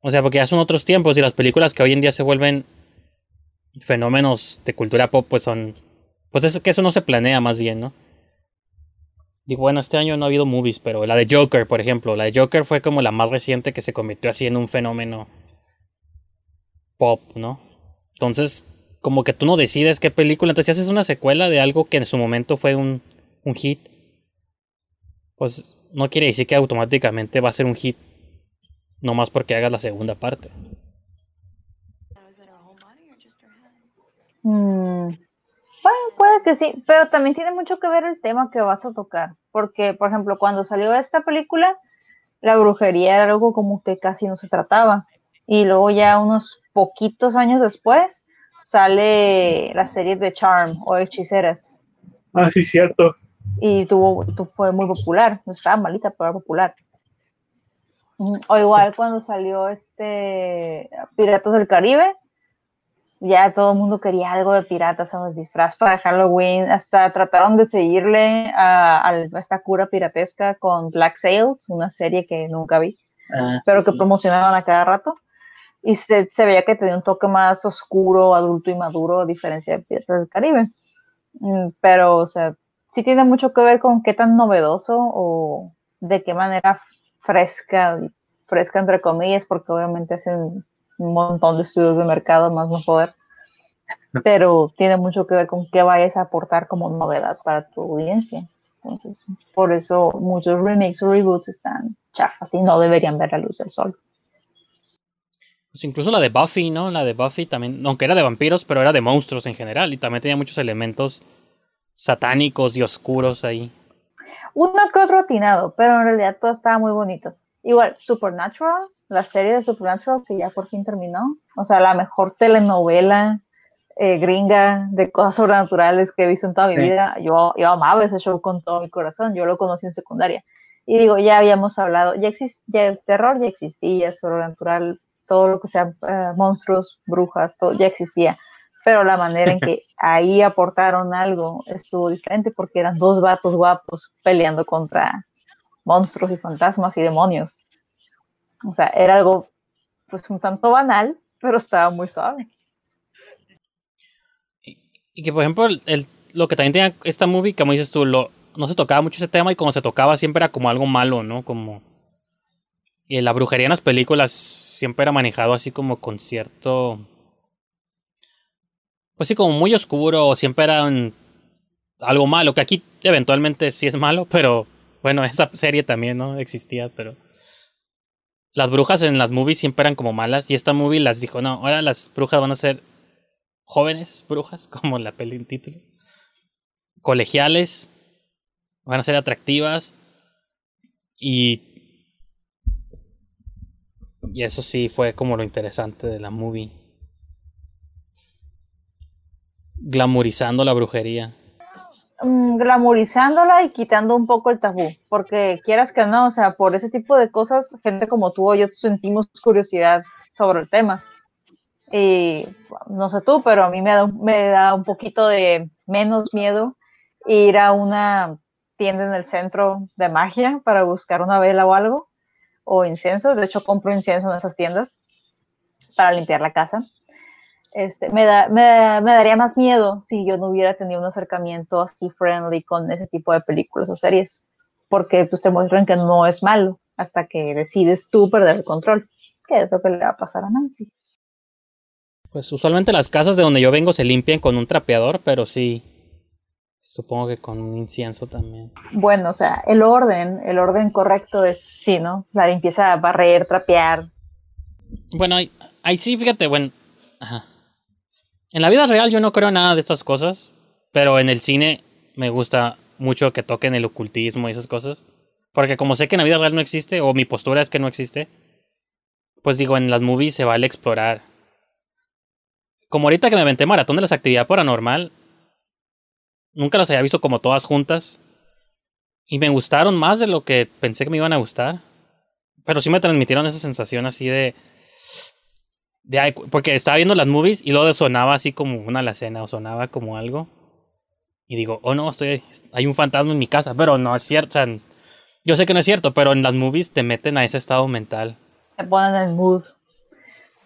O sea, porque ya son otros tiempos y las películas que hoy en día se vuelven fenómenos de cultura pop pues son... Pues es que eso no se planea más bien, ¿no? Digo, bueno, este año no ha habido movies, pero la de Joker, por ejemplo, la de Joker fue como la más reciente que se convirtió así en un fenómeno pop, ¿no? Entonces, como que tú no decides qué película, entonces si haces una secuela de algo que en su momento fue un un hit, pues no quiere decir que automáticamente va a ser un hit. No más porque hagas la segunda parte. Mm, Bueno, puede que sí, pero también tiene mucho que ver el tema que vas a tocar. Porque, por ejemplo, cuando salió esta película, la brujería era algo como que casi no se trataba. Y luego ya unos poquitos años después sale la serie de Charm o Hechiceras. Ah, sí, cierto. y tuvo, tu- fue muy popular. No estaba malita, pero era popular. Ujú. O igual cuando salió este Piratas del Caribe, ya todo el mundo quería algo de piratas, ¿sabes? Disfraz para Halloween. Hasta trataron de seguirle a, esta cura piratesca con Black Sails, una serie que nunca vi Ah, pero sí, que sí. promocionaban a cada rato. Y se, se veía que tenía un toque más oscuro, adulto y maduro, a diferencia de Piratas del Caribe. Mm, Pero, o sea, sí tiene mucho que ver con qué tan novedoso o de qué manera fresca, fresca entre comillas, porque obviamente hacen un montón de estudios de mercado, más no poder. Pero tiene mucho que ver con qué vayas a aportar como novedad para tu audiencia. Entonces, por eso muchos remakes o reboots están chafas y no deberían ver la luz del sol. Pues incluso la de Buffy, ¿no? La de Buffy también, aunque era de vampiros, pero era de monstruos en general y también tenía muchos elementos satánicos y oscuros ahí. Uno que otro atinado, pero en realidad todo estaba muy bonito. Igual, Supernatural, la serie de Supernatural que ya por fin terminó. O sea, la mejor telenovela eh, gringa de cosas sobrenaturales que he visto en toda mi Sí. vida. Yo, yo amaba ese show con todo mi corazón. Yo lo conocí en secundaria. Y digo, ya habíamos hablado, ya existe, ya el terror ya existía, sobrenatural, todo lo que sea eh, monstruos, brujas, todo ya existía. Pero la manera en que ahí aportaron algo estuvo diferente porque eran dos vatos guapos peleando contra monstruos y fantasmas y demonios. O sea, era algo pues un tanto banal, pero estaba muy suave. Y que, por ejemplo, el, el- lo que también tenía esta movie, como dices tú, lo, no se tocaba mucho ese tema y como se tocaba siempre era como algo malo, ¿no? Como... Y la brujería en las películas siempre era manejado así como con cierto... Pues sí, como muy oscuro, siempre era algo malo, que aquí eventualmente sí es malo, pero bueno, esa serie también, ¿no? Existía, pero... Las brujas en las movies siempre eran como malas y esta movie las dijo, no, ahora las brujas van a ser jóvenes brujas, como la peli en título, colegiales, van a ser atractivas y y eso sí fue como lo interesante de la movie. Glamorizando la brujería. Mm, glamorizándola y quitando un poco el tabú, porque quieras que no, o sea, por ese tipo de cosas, gente como tú o yo sentimos curiosidad sobre el tema. Y no sé tú, pero a mí me da, me da un poquito de menos miedo ir a una tienda en el centro de magia para buscar una vela o algo, o incienso. De hecho, compro incienso en esas tiendas para limpiar la casa. Este, me, da, me, da- me daría más miedo si yo no hubiera tenido un acercamiento así friendly con ese tipo de películas o series, porque pues te muestran que no es malo hasta que decides tú perder el control, que es lo que le va a pasar a Nancy. Pues usualmente las casas de donde yo vengo se limpian con un trapeador, pero sí, supongo que con un incienso también. Bueno, o sea, el orden, el orden correcto es sí, ¿no? La limpieza, barrer, trapear. Bueno, ahí, ahí sí, fíjate, bueno, ajá. En la vida real yo no creo nada de estas cosas, pero en el cine me gusta mucho que toquen el ocultismo y esas cosas. Porque como sé que en la vida real no existe, o mi postura es que no existe, pues digo, en las movies se vale explorar. Como ahorita que me aventé maratón de las actividades paranormal, nunca las había visto como todas juntas. Y me gustaron más de lo que pensé que me iban a gustar. Pero sí me transmitieron esa sensación así de de porque estaba viendo las movies y luego sonaba así como una alacena o sonaba como algo. Y digo, oh no, estoy, hay un fantasma en mi casa, pero no es cierto. yo sé que no es cierto, pero en las movies te meten a ese estado mental. te ponen el mood.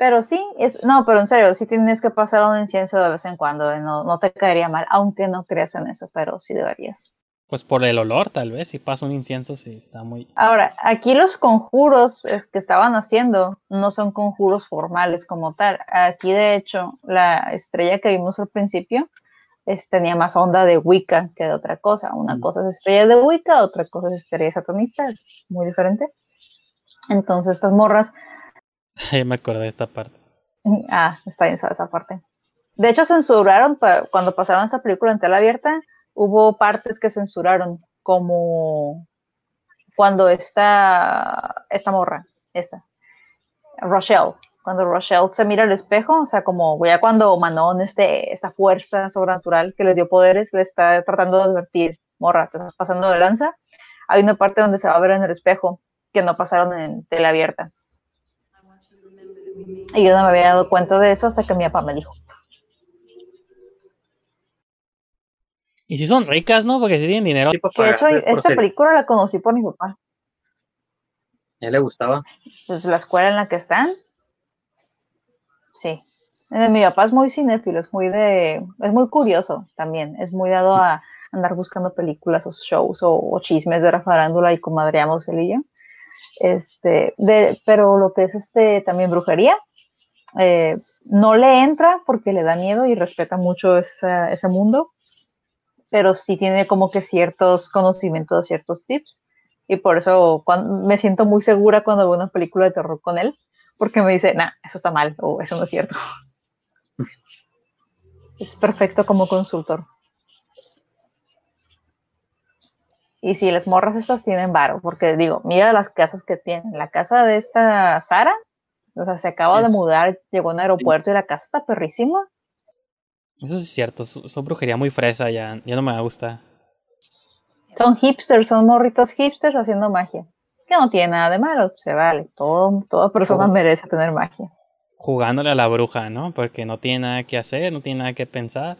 Pero sí, es, no, pero en serio, sí tienes que pasar un incienso de vez en cuando, eh, no, no te caería mal, aunque no creas en eso, pero sí deberías. Pues por el olor, tal vez, si pasa un incienso, sí está muy. Ahora, aquí los conjuros es, que estaban haciendo no son conjuros formales como tal. Aquí, de hecho, la estrella que vimos al principio es, tenía más onda de Wicca que de otra cosa. Una Mm. cosa es estrella de Wicca, otra cosa es estrella satanista, es muy diferente. Entonces estas morras, Ya me acordé de esta parte. ah, está bien esa esa parte. De hecho censuraron, cuando pasaron esa película en tela abierta, hubo partes que censuraron, como cuando esta, esta morra, esta, Rochelle, cuando Rochelle se mira al espejo, o sea, como ya cuando Manon, este, esta fuerza sobrenatural que les dio poderes, le está tratando de advertir, morra, te estás pasando de lanza. Hay una parte donde se va a ver en el espejo que no pasaron en tele abierta. Y yo no me había dado cuenta de eso hasta que mi papá me dijo. Y si son ricas, ¿no? Porque si tienen dinero. Que de hecho, esta ser- película la conocí por mi papá. ¿A él le gustaba? Pues la escuela en la que están. Sí. Eh, Mi papá es muy cinéfilo, es muy de, es muy curioso también, es muy dado a andar buscando películas o shows o, o chismes de la farándula y comadreamos él y yo. Este, de, pero lo que es este también brujería, eh, no le entra porque le da miedo y respeta mucho esa- ese mundo, pero sí tiene como que ciertos conocimientos, ciertos tips. Y por eso me siento muy segura cuando veo una película de terror con él, porque me dice, nah, eso está mal o eso no es cierto. es perfecto como consultor. Y si las morras estas tienen varo, porque digo, mira las casas que tienen. La casa de esta Sara, o sea, se acaba de mudar, llegó a un aeropuerto y la casa está perrísima. Eso sí es cierto. Son brujería muy fresa ya. Ya no me gusta. Son hipsters, son morritos hipsters haciendo magia. Que no tiene nada de malo, se vale. Todo, toda persona merece tener magia. Jugándole a la bruja, ¿no? Porque no tiene nada que hacer, no tiene nada que pensar.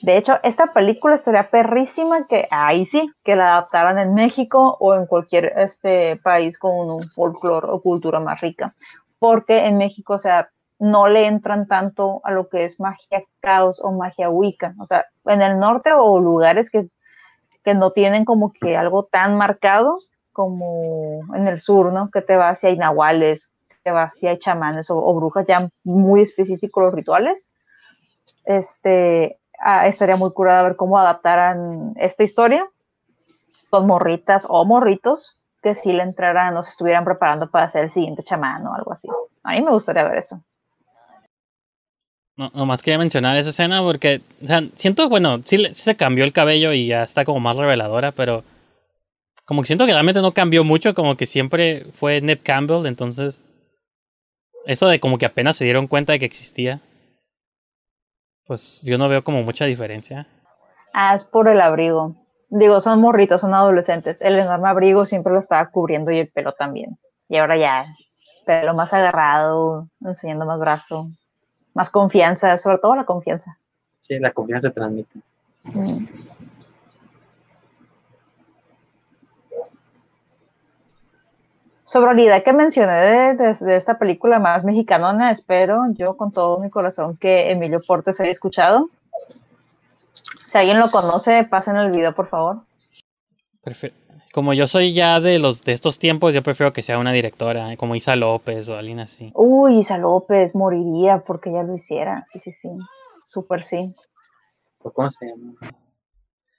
De hecho, esta película estaría perrísima que ahí sí, que la adaptaran en México o en cualquier este país con un folclore o cultura más rica. Porque en México, o sea, no le entran tanto a lo que es magia caos o magia wicca. O sea, en el norte o lugares que, que no tienen como que algo tan marcado como en el sur, ¿no? Que te va hacia nahuales, te va hacia chamanes o, o brujas ya muy específicos los rituales. Este, ah, estaría muy curada ver cómo adaptaran esta historia con morritas o morritos que sí le entraran o se estuvieran preparando para hacer el siguiente chamán o algo así. A mí me gustaría ver eso. No, nomás quería mencionar esa escena porque, o sea, siento, bueno, sí, se cambió el cabello y ya está como más reveladora, pero como que siento que realmente no cambió mucho, como que siempre fue Ned Campbell, entonces eso de como que apenas se dieron cuenta de que existía, pues yo no veo como mucha diferencia. Ah, es por el abrigo. Digo, son morritos, son adolescentes. El enorme abrigo siempre lo estaba cubriendo y el pelo también. Y ahora ya, pelo más agarrado, enseñando más brazo, más confianza, sobre todo la confianza. Sí, la confianza se transmite. Mm. Sobre la idea que mencioné de, de- de esta película más mexicanona, espero yo con todo mi corazón que Emilio Portes haya escuchado. Si alguien lo conoce, pasen el video, por favor. Prefi- como yo soy ya de los de estos tiempos, yo prefiero que sea una directora, como Isa López o alguien así. Uy, Isa López moriría porque ella lo hiciera. Sí, sí, sí. Súper sí. ¿Por ¿Cómo se llama?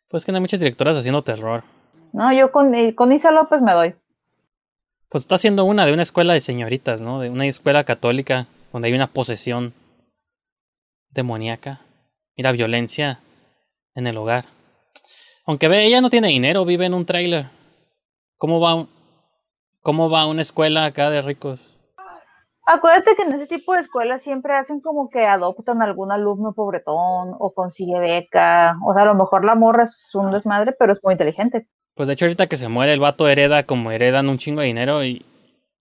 Pues que no hay muchas directoras haciendo terror. No, yo con, eh, con Isa López me doy. Pues está haciendo una de una escuela de señoritas, ¿no? De una escuela católica donde hay una posesión demoníaca y la violencia en el hogar. Aunque ve, ella no tiene dinero, vive en un tráiler. ¿Cómo va cómo va una escuela acá de ricos? Acuérdate que en ese tipo de escuelas siempre hacen como que adoptan algún alumno pobretón o consigue beca. O sea, a lo mejor la morra es un desmadre, pero es muy inteligente. Pues de hecho ahorita que se muere el vato hereda como heredan un chingo de dinero y,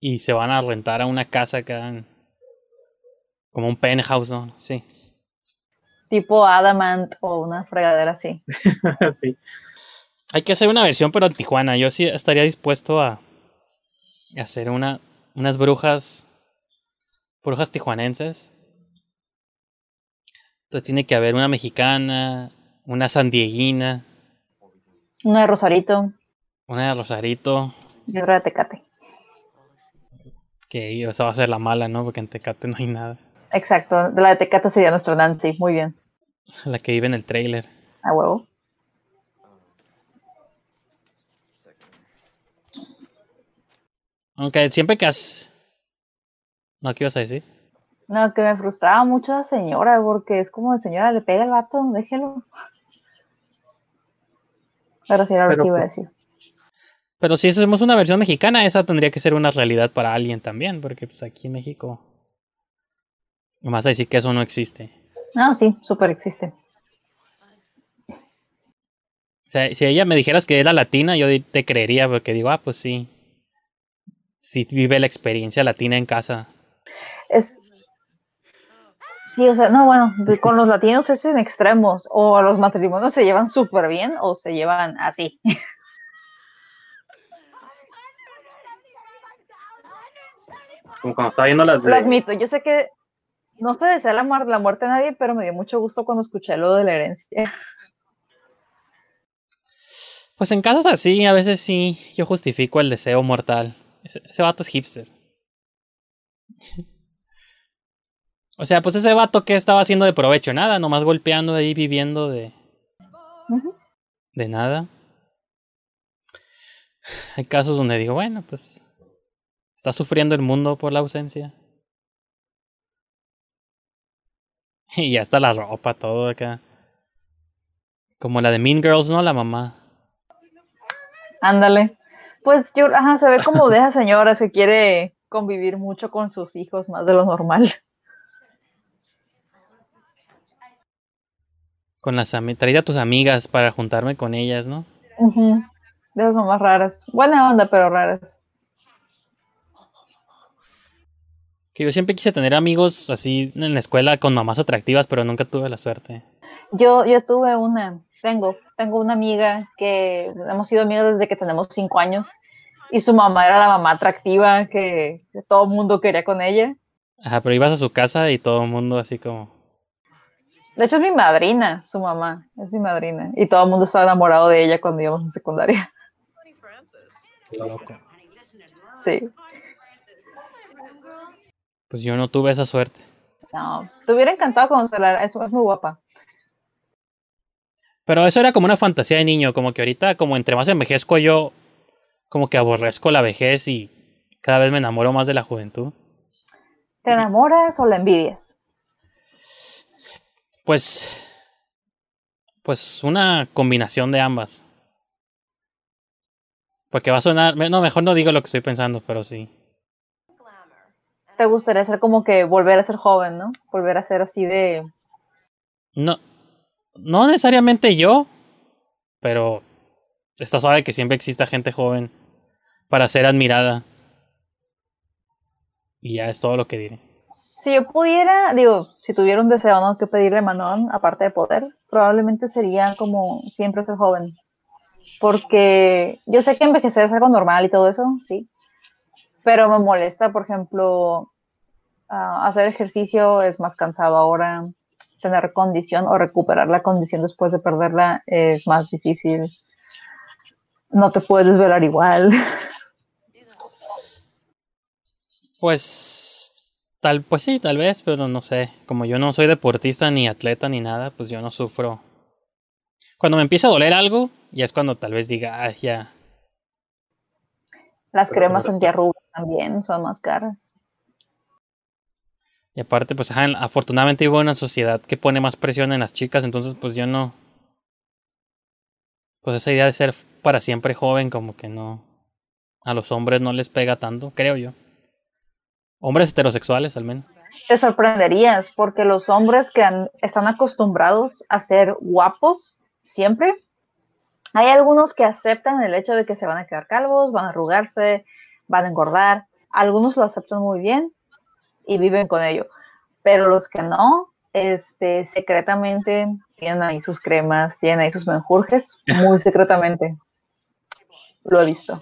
y se van a rentar a una casa acá en- como un penthouse, ¿no? Sí. Tipo Adamant o una fregadera así. sí. Hay que hacer una versión pero en Tijuana. Yo sí estaría dispuesto a a hacer una unas brujas brujas tijuanenses. Entonces tiene que haber una mexicana, una sandieguina, Una de Rosarito una de Rosarito, y otra de Tecate. que esa va a ser la mala, ¿no? Porque en Tecate no hay nada. Exacto. De la de Tecate sería nuestra Nancy. Muy bien. La que vive en el trailer. A huevo. Aunque siempre que has... No, ¿qué ibas a decir? No, que me frustraba mucho la señora, porque es como de señora, le pega el vato, déjelo. Pero sí era lo Pero, que iba a pues, decir. Pero si hacemos una versión mexicana, esa tendría que ser una realidad para alguien también, porque pues aquí en México... A decir que eso no existe. No, sí, súper existe. O sea, si ella me dijeras que era latina, yo te creería, porque digo, ah, pues sí. Sí vive la experiencia latina en casa. Es. Sí, o sea, no, bueno, con los latinos es en extremos. O los matrimonios se llevan súper bien o se llevan así. Como cuando estaba viendo las Lo de... admito, yo sé que no se desea la, muer- la muerte a nadie, pero me dio mucho gusto cuando escuché lo de la herencia. Pues en casas así, a veces sí, yo justifico el deseo mortal. Ese, ese vato es hipster. O sea, pues ese vato que estaba haciendo de provecho, nada, nomás golpeando ahí, viviendo de, de nada. Hay casos donde digo, bueno, pues está sufriendo el mundo por la ausencia. Y ya está la ropa, todo acá. Como la de Mean Girls, ¿no? La mamá. Ándale. Pues yo, ajá, se ve como de esa señora, se quiere convivir mucho con sus hijos, más de lo normal. Con las traía a tus amigas para juntarme con ellas, ¿no? Ujú. De esas mamás raras. Buena onda, pero raras. Que yo siempre quise tener amigos así en la escuela con mamás atractivas, pero nunca tuve la suerte. Yo, yo tuve una, tengo, tengo una amiga que hemos sido amigas desde que tenemos cinco años y su mamá era la mamá atractiva que, que todo el mundo quería con ella. Ajá, pero ibas a su casa y todo el mundo así como... De hecho es mi madrina, su mamá, es mi madrina y todo el mundo estaba enamorado de ella cuando íbamos en secundaria. loco. Sí, Pues yo no tuve esa suerte. no, te hubiera encantado conocerla, es, es muy guapa. Pero eso era como una fantasía de niño, como que ahorita, como entre más envejezco yo, como que aborrezco la vejez y cada vez me enamoro más de la juventud. ¿Te enamoras o la envidias? Pues... Pues una combinación de ambas. Porque va a sonar... No, mejor no digo lo que estoy pensando, pero sí. ¿Te gustaría ser como que volver a ser joven, no? Volver a ser así de... No, no necesariamente yo, pero está suave que siempre exista gente joven para ser admirada. Y ya es todo lo que diré. Si yo pudiera, digo, si tuviera un deseo, ¿no? Que pedirle a Manon, aparte de poder, probablemente sería como siempre ser joven. Porque yo sé que envejecer es algo normal y todo eso, sí. Pero me molesta, por ejemplo, ah, hacer ejercicio es más cansado ahora. Tener condición o recuperar la condición después de perderla es más difícil. No te puedes desvelar igual. Pues tal, pues sí, tal vez, pero no sé. Como yo no soy deportista ni atleta ni nada, pues yo no sufro. Cuando me empieza a doler algo, ya es cuando tal vez diga, ah, ya. Las Pero cremas antiarrugas también son más caras. Y aparte, pues ajá, afortunadamente vivo en una sociedad que pone más presión en las chicas, entonces pues yo no. Pues esa idea de ser para siempre joven, como que no. A los hombres no les pega tanto, creo yo. Hombres heterosexuales, al menos. Te sorprenderías porque los hombres que han- están acostumbrados a ser guapos siempre, hay algunos que aceptan el hecho de que se van a quedar calvos, van a arrugarse, van a engordar. Algunos lo aceptan muy bien y viven con ello. Pero los que no, este, secretamente tienen ahí sus cremas, tienen ahí sus menjurjes, muy secretamente. Lo he visto.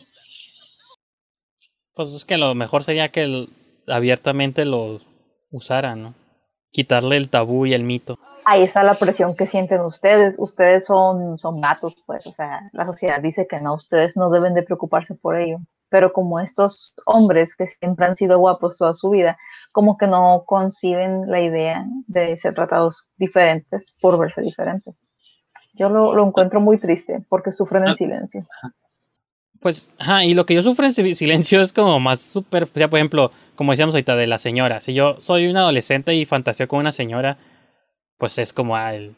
Pues es que lo mejor sería que el- abiertamente lo usaran, ¿no? Quitarle el tabú y el mito. ahí está la presión que sienten ustedes. Ustedes son, son gatos, pues, o sea, la sociedad dice que no, ustedes no deben de preocuparse por ello. pero como estos hombres que siempre han sido guapos toda su vida, como que no conciben la idea de ser tratados diferentes por verse diferentes. Yo lo, lo encuentro muy triste porque sufren en Ah. silencio. Pues, ajá, y lo que yo sufro en si- silencio es como más súper, o sea, por ejemplo, como decíamos ahorita, de la señora. Si yo soy un adolescente y fantaseo con una señora, pues es como ah, el,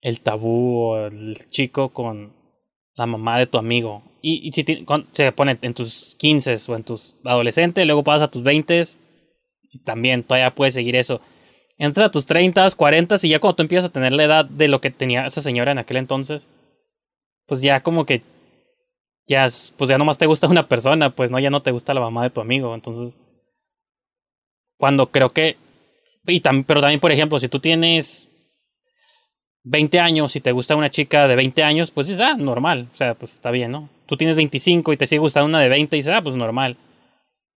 el tabú o el chico con la mamá de tu amigo. Y, y si se pone en tus 15 o en tus adolescentes, luego pasas a tus 20 y también todavía puedes seguir eso. Entras a tus 30, 40 y ya cuando tú empiezas a tener la edad de lo que tenía esa señora en aquel entonces, pues ya como que ya, es- pues ya nomás te gusta una persona, pues no, ya no te gusta la mamá de tu amigo. Entonces, cuando creo que, y tam- pero también, por ejemplo, si tú tienes 20 años y te gusta una chica de 20 años, pues dices, ah, normal, o sea, pues está bien, ¿no? Tú tienes 25 y te sigue gustando una de 20 y dices, ah, pues normal.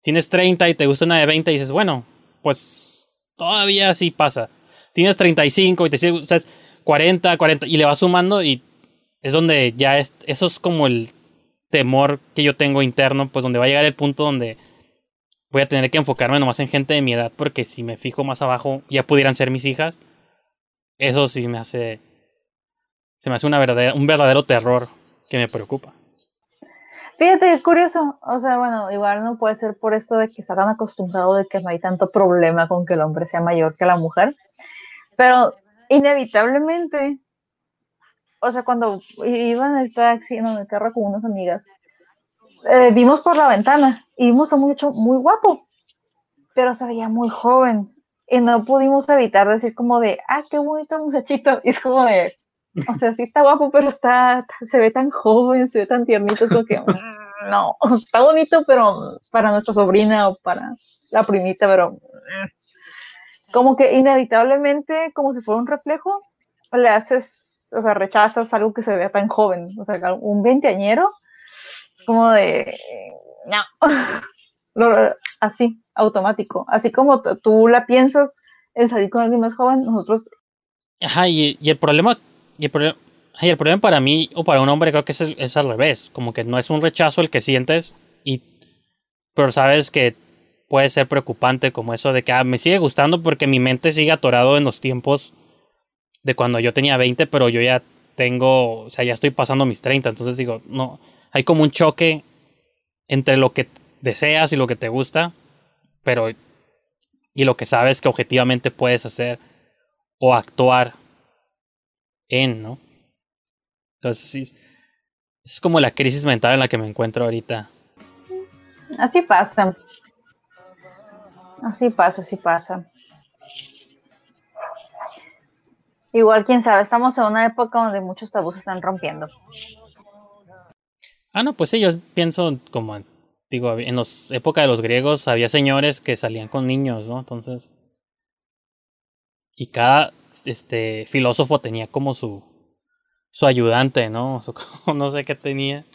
Tienes 30 y te gusta una de 20 y dices, bueno, pues todavía sí pasa. Tienes 35 y te sigue, o sea, es 40, 40 y le vas sumando y es donde ya es, eso es como el temor que yo tengo interno, pues donde va a llegar el punto donde voy a tener que enfocarme nomás en gente de mi edad, porque si me fijo más abajo, ya pudieran ser mis hijas. Eso sí me hace. Se me hace una un verdadero terror que me preocupa. Fíjate, qué curioso. O sea, bueno, igual no puede ser por esto de que está tan acostumbrado de que no hay tanto problema con que el hombre sea mayor que la mujer. Pero inevitablemente, o sea, cuando iba en el taxi, en el carro con unas amigas, eh, vimos por la ventana y vimos a un muchacho muy guapo, pero se veía muy joven. Y no pudimos evitar decir como de, ah, qué bonito muchachito. Y es como de, o sea, sí está guapo, pero está, se ve tan joven, se ve tan tiernito, como que, mm, no, está bonito, pero para nuestra sobrina o para la primita, pero mm. como que inevitablemente, como si fuera un reflejo, le haces, o sea, rechazas algo que se vea tan joven, o sea, un veinteañero, es como de, no, así, automático, así como tú la piensas en salir con alguien más joven, nosotros Ajá, y, y el problema. Y el, problema y el problema para mí o para un hombre creo que es, es al revés. Como que no es un rechazo el que sientes, y, pero sabes que puede ser preocupante como eso de que ah, me sigue gustando porque mi mente sigue atorado en los tiempos de cuando yo tenía 20, pero yo ya tengo, o sea, ya estoy pasando mis 30, entonces digo, no, hay como un choque entre lo que deseas y lo que te gusta, pero y lo que sabes que objetivamente puedes hacer o actuar en, ¿no? Entonces, es como la crisis mental en la que me encuentro ahorita. Así pasa. Así pasa, así pasa. Igual, quién sabe, estamos en una época donde muchos tabús se están rompiendo. Ah, no, pues sí, yo pienso como, digo, en las épocas de los griegos había señores que salían con niños, ¿no? Entonces, y cada este filósofo tenía como su su ayudante, ¿no? Su- no sé qué tenía.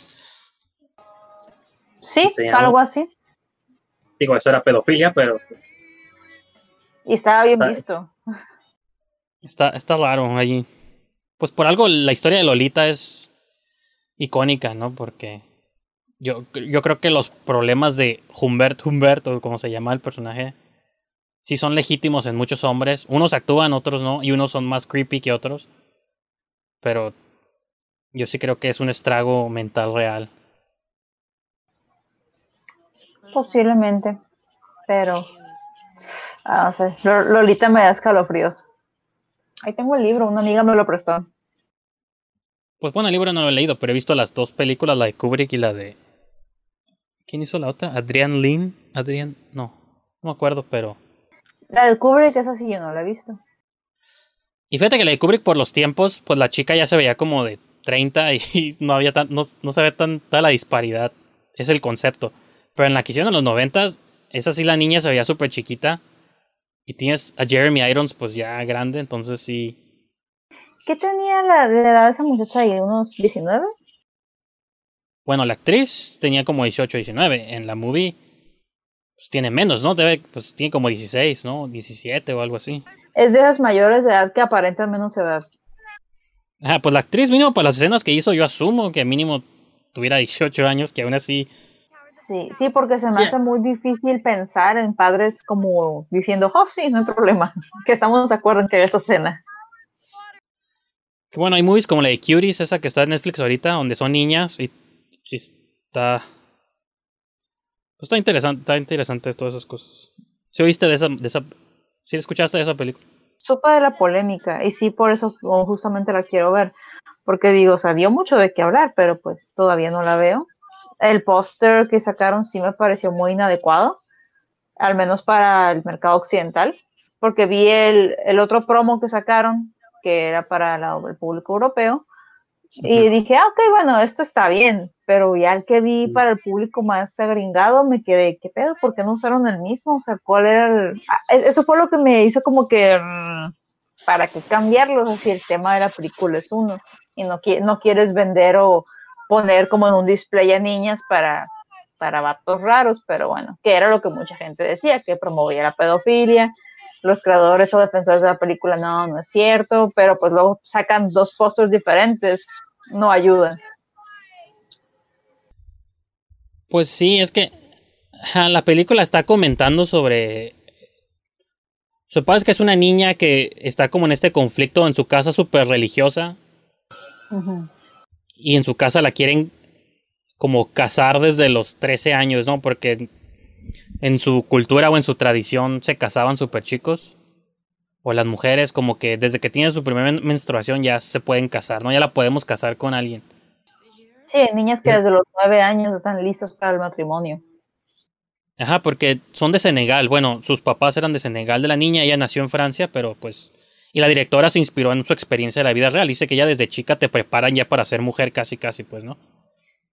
Sí, algo así. Digo, eso era pedofilia, pero pues, Y estaba bien Está- visto. Está, está raro allí. Pues por algo la historia de Lolita es icónica, ¿no? Porque yo, yo creo que los problemas de Humbert, Humbert, o como se llama el personaje, sí son legítimos en muchos hombres. Unos actúan, otros no, y unos son más creepy que otros. Pero yo sí creo que es un estrago mental real. Posiblemente. Pero. ah, no sé. Lo- Lolita me da escalofríos. Ahí tengo el libro, una amiga me lo prestó. Pues bueno, el libro no lo he leído, pero he visto las dos películas, la de Kubrick y la de... ¿Quién hizo la otra? ¿Adrian Lin? Adrian... No, no me acuerdo, pero... La de Kubrick, esa sí yo no la he visto. Y fíjate que la de Kubrick por los tiempos, pues la chica ya se veía como de 30 y no había tan, no, no se ve tanta la disparidad. Es el concepto. Pero en la que hicieron en los 90, esa sí la niña se veía súper chiquita. Y tienes a Jeremy Irons pues ya grande, entonces sí. ¿Qué tenía la, la edad de esa muchacha ahí? ¿Unos 19? Bueno, la actriz tenía como 18, 19. En la movie pues tiene menos, ¿no? Debe, pues tiene como 16, ¿no? 17 o algo así. Es de esas mayores de edad que aparentan menos edad. Ah, pues la actriz mínimo para las escenas que hizo yo asumo que mínimo tuviera 18 años, que aún así Sí, sí, porque se me Sí. hace muy difícil pensar en padres como diciendo, oh, sí, no hay problema, que estamos de acuerdo en que esta escena. Que bueno, hay movies como la de Cuties, esa que está en Netflix ahorita, donde son niñas y, y está. Pues está interesante, está interesante todas esas cosas. ¿Sí oíste de esa, de esa, sí escuchaste de esa película? Supe de la polémica y sí, por eso oh, justamente la quiero ver, porque digo, o sea, dio mucho de qué hablar, pero pues todavía no la veo. El póster que sacaron sí me pareció muy inadecuado, al menos para el mercado occidental, porque vi el, el otro promo que sacaron, que era para la- el público europeo, y dije, ah, ok, bueno, esto está bien, pero ya el que vi para el público más agringado, me quedé, ¿qué pedo? ¿Por qué no usaron el mismo? O sea, ¿cuál era el...? Ah, es- Eso fue lo que me hizo como que, mm, ¿para qué cambiarlo? O sea, si el tema de la película es uno, y no, no quieres vender o poner como en un display a niñas para, para vatos raros, pero bueno, que era lo que mucha gente decía, que promovía la pedofilia, los creadores o defensores de la película, no, no es cierto, pero pues luego sacan dos pósters diferentes, no ayuda. Pues sí, es que la película está comentando sobre. Supongo que es una niña que está como en este conflicto en su casa súper religiosa y en su casa la quieren como casar desde los 13 años, ¿no? Porque en su cultura o en su tradición se casaban súper chicos. O las mujeres como que desde que tienen su primera men- menstruación ya se pueden casar, ¿no? Ya la podemos casar con alguien. Sí, hay niñas que desde los nueve años están listas para el matrimonio. Ajá, porque son de Senegal. Bueno, sus papás eran de Senegal de la niña, ella nació en Francia, pero pues... Y la directora se inspiró en su experiencia de la vida real. Dice que ya desde chica te preparan ya para ser mujer casi casi, pues, ¿no?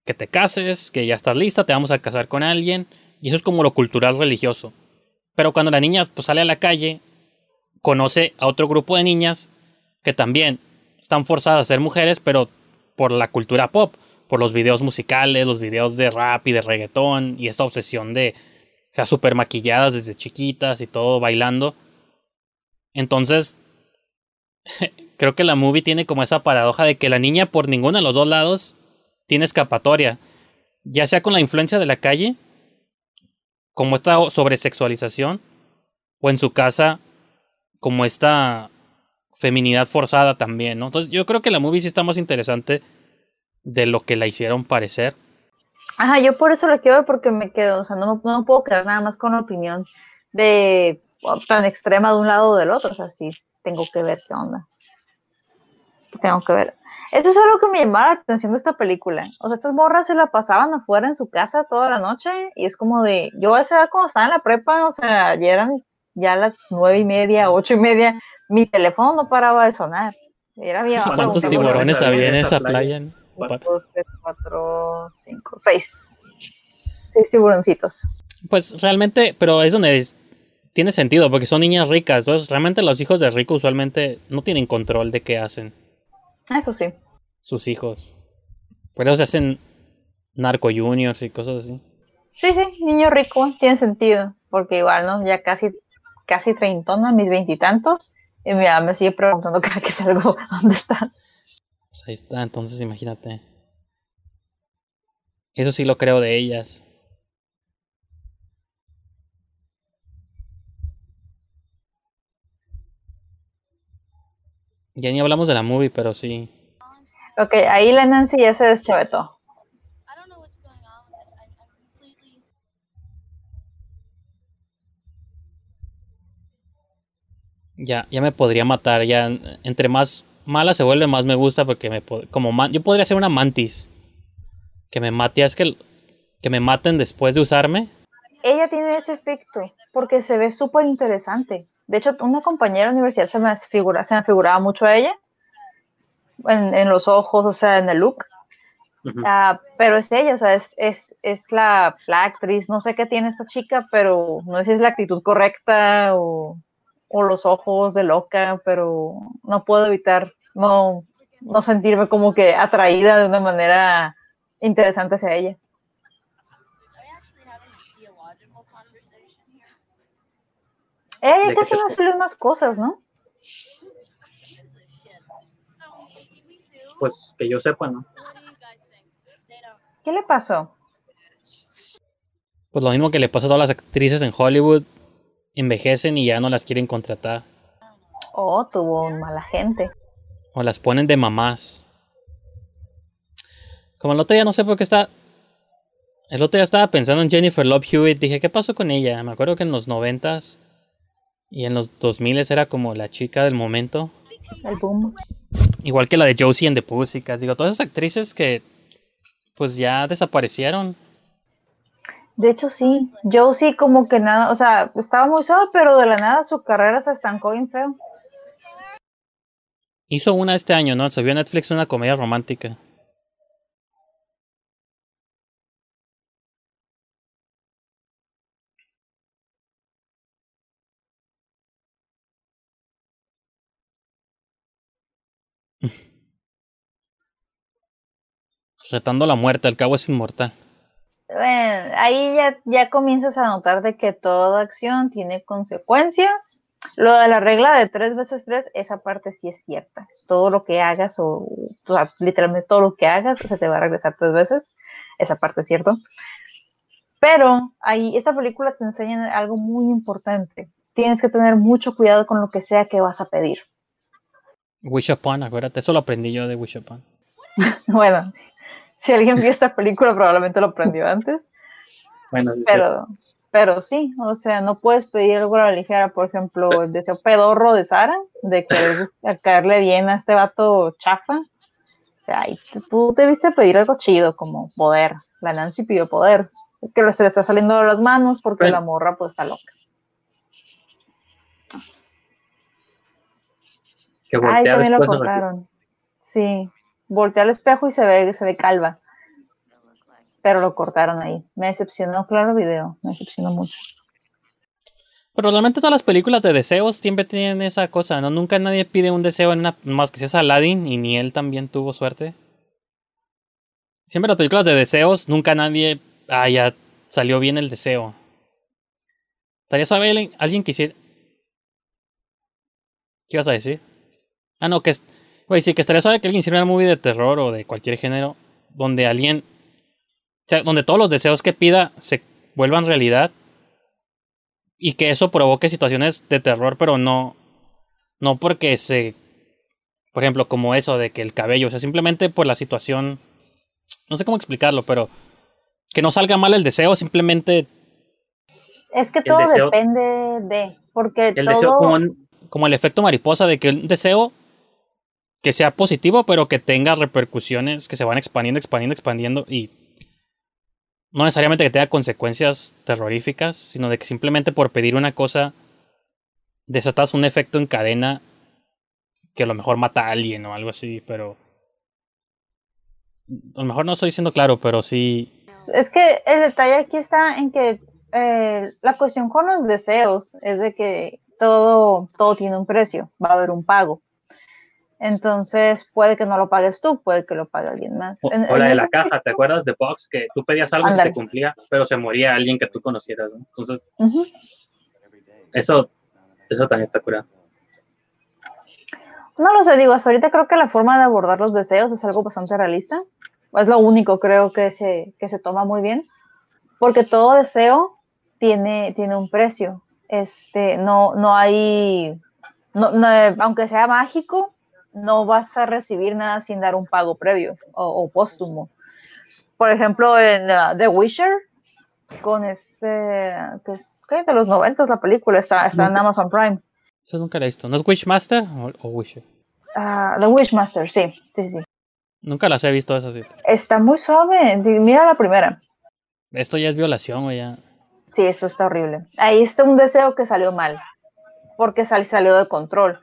Que te cases, que ya estás lista, te vamos a casar con alguien. Y eso es como lo cultural religioso. Pero cuando la niña pues, sale a la calle, conoce a otro grupo de niñas que también están forzadas a ser mujeres, pero por la cultura pop, por los videos musicales, los videos de rap y de reggaetón, y esta obsesión de, o sea, súper maquilladas desde chiquitas y todo bailando. Entonces, creo que la movie tiene como esa paradoja de que la niña por ninguno de los dos lados tiene escapatoria, ya sea con la influencia de la calle, como esta sobresexualización, o en su casa, como esta feminidad forzada también, ¿no? Entonces yo creo que la movie sí está más interesante de lo que la hicieron parecer. Ajá, yo por eso la quiero ver porque me quedo, o sea, no, no puedo quedar nada más con la opinión de o, tan extrema de un lado o del otro, o sea, sí, tengo que ver qué onda. Tengo que ver. Eso es algo que me llamaba la atención de esta película. O sea, estas morras se la pasaban afuera en su casa toda la noche y es como de, yo a esa edad cuando estaba en la prepa, o sea, ya eran ya las nueve y media, ocho y media, mi teléfono no paraba de sonar. Era bien. ¿Cuántos tiburones había en esa playa. playa? dos, tres, cuatro, cinco, seis. Seis tiburoncitos. Pues realmente, pero es donde es- tiene sentido, porque son niñas ricas. Entonces, realmente los hijos de ricos usualmente no tienen control de qué hacen Eso sí. sus hijos. Por eso se hacen narco juniors y cosas así. Sí, sí, niño rico, tiene sentido. Porque igual, ¿no? Ya casi, casi treintona, mis veintitantos. Y me sigue preguntando cada que salgo, ¿dónde estás? Pues ahí está, entonces imagínate. Eso sí lo creo de ellas. Ya ni hablamos de la movie, pero sí. Ok, ahí la Nancy ya se deschavetó. Ya, ya me podría matar. Ya, entre más mala se vuelve, más me gusta porque me como man- yo podría ser una mantis. Que me mate, es que que me maten después de usarme. Ella tiene ese efecto porque se ve súper interesante. De hecho, una compañera de la universidad se me, figura, se me figuraba mucho a ella en, en los ojos, o sea, en el look. Ah, pero es ella, o sea, es, es, es la, la actriz, no sé qué tiene esta chica, pero no sé si es la actitud correcta o, o los ojos de loca, pero no puedo evitar no, no sentirme como que atraída de una manera interesante hacia ella. Ella ¿De ya qué casi no hace más cosas, ¿no? Oh. Pues que yo sepa, ¿no? ¿Qué le pasó? Pues lo mismo que le pasa a todas las actrices en Hollywood, envejecen y ya no las quieren contratar. O tuvo mala gente. O las ponen de mamás. Como el otro día no sé por qué está. El otro día estaba pensando en Jennifer Love Hewitt. Dije, ¿qué pasó con ella? Me acuerdo que en los noventas y en los 2000 era como la chica del momento. El boom. Igual que la de Josie en The Pussycats. Digo, todas esas actrices que pues ya desaparecieron. De hecho, sí. Sí, como que nada, o sea, estaba muy suave, pero de la nada su carrera se estancó bien feo. Hizo una este año, ¿no? Se vio en Netflix una comedia romántica. Retando la muerte, el cabo es inmortal. Bueno, ahí ya, ya comienzas a notar de que toda acción tiene consecuencias. Lo de la regla de tres veces tres, esa parte sí es cierta. Todo lo que hagas, o, o sea, literalmente todo lo que hagas, se te va a regresar tres veces. Esa parte es cierto. Pero ahí, esta película te enseña algo muy importante. Tienes que tener mucho cuidado con lo que sea que vas a pedir. Wish Upon, acuérdate, eso lo aprendí yo de Wish Upon. Bueno, si alguien vio esta película probablemente lo aprendió antes. Bueno, sí, sí. Pero, pero sí, o sea, no puedes pedir algo a la ligera, por ejemplo, el deseo pedorro de Sara, de querer caerle bien a este vato chafa. O sea, tú debiste pedir algo chido, como poder. La Nancy pidió poder, que se le está saliendo de las manos porque la morra pues está loca. que Ay, también lo cortaron. Sí, voltea al espejo y se ve, se ve calva. Pero lo cortaron ahí. Me decepcionó, claro, video. Me decepcionó mucho. Pero realmente todas las películas de deseos siempre tienen esa cosa, ¿no? Nunca nadie pide un deseo en una, más que si es Aladdin y ni él también tuvo suerte. Siempre las películas de deseos, nunca nadie, ah, ya salió bien el deseo. Estaría suave alguien, alguien quisiera... ¿Qué ibas a decir? Ah, no, que... Güey, sí, que estaría suave que alguien hiciera una movie de terror o de cualquier género donde alguien... O sea, donde todos los deseos que pida se vuelvan realidad y que eso provoque situaciones de terror, pero no, no porque se, por ejemplo, como eso de que el cabello, o sea, simplemente por la situación, no sé cómo explicarlo, pero que no salga mal el deseo, simplemente Es que todo deseo- depende de. Porque El todo. deseo como un- como el efecto mariposa de que un deseo que sea positivo, pero que tenga repercusiones que se van expandiendo, expandiendo, expandiendo y no necesariamente que tenga consecuencias terroríficas, sino de que simplemente por pedir una cosa desatas un efecto en cadena que a lo mejor mata a alguien o algo así, pero a lo mejor no estoy diciendo claro, pero sí Es que el detalle aquí está en que eh, la cuestión con los deseos es de que todo, todo tiene un precio, va a haber un pago. Entonces puede que no lo pagues tú, puede que lo pague alguien más. O, En- o la en de la caja, ¿te acuerdas de Box? Que tú pedías algo y te cumplía, pero se moría alguien que tú conocieras, ¿no? Entonces, Ujú. eso, eso también está curado. No lo sé, digo, hasta ahorita creo que la forma de abordar los deseos es algo bastante realista. Es lo único, creo, que se, que se toma muy bien. Porque todo deseo tiene, tiene un precio. Este, no, no hay, no, no, aunque sea mágico, no vas a recibir nada sin dar un pago previo o, o póstumo. Por ejemplo, en uh, The Witcher, con este, que es ¿qué? de los 90 la película, está, está en Amazon Prime. eso nunca lo he visto. ¿No es Wishmaster o, o Wisher? Ah, The Wishmaster, sí, sí, sí. Nunca las he visto esas. Está muy suave. Mira la primera. Esto ya es violación, güey, ya. Sí, eso está horrible. Ahí está un deseo que salió mal. Porque sal- salió de control.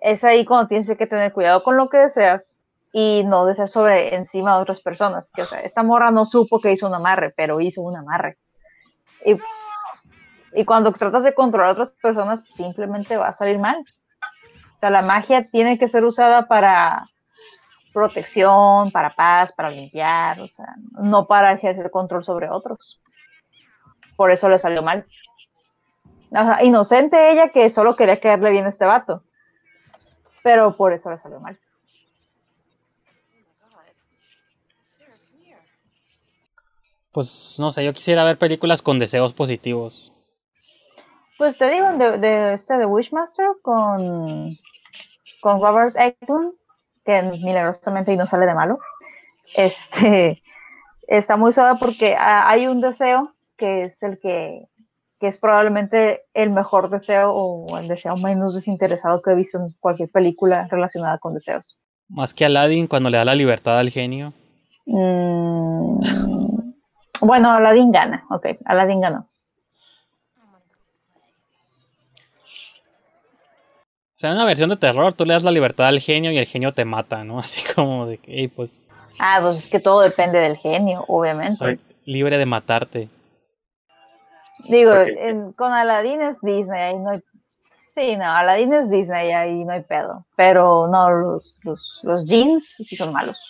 Es ahí cuando tienes que tener cuidado con lo que deseas y no deseas sobre encima de otras personas. O sea, esta morra no supo que hizo un amarre, pero hizo un amarre. Y, y cuando tratas de controlar a otras personas, simplemente va a salir mal. O sea, la magia tiene que ser usada para protección, para paz, para limpiar, o sea, no para ejercer control sobre otros. Por eso le salió mal. Inocente ella que solo quería caerle bien a este vato. Pero por eso le salió mal. Pues no sé, yo quisiera ver películas con deseos positivos. Pues te digo, de, de este de Wishmaster con, con Robert Eglund, que milagrosamente no sale de malo. Este está muy suave porque ha- hay un deseo que es el que, que es probablemente el mejor deseo o el deseo menos desinteresado que he visto en cualquier película relacionada con deseos. Más que Aladdin cuando le da la libertad al genio. Mm, bueno, Aladdin gana, ok, Aladdin ganó. O sea, en una versión de terror, tú le das la libertad al genio y el genio te mata, ¿no? Así como de que, "Ey, pues, Ah, pues es que todo depende del genio, obviamente. soy libre de matarte. Digo, Porque- en- con Aladdin es Disney, ahí no hay... Sí, no, Aladdin es Disney, ahí no hay pedo. Pero no, los, los, los jeans sí son malos.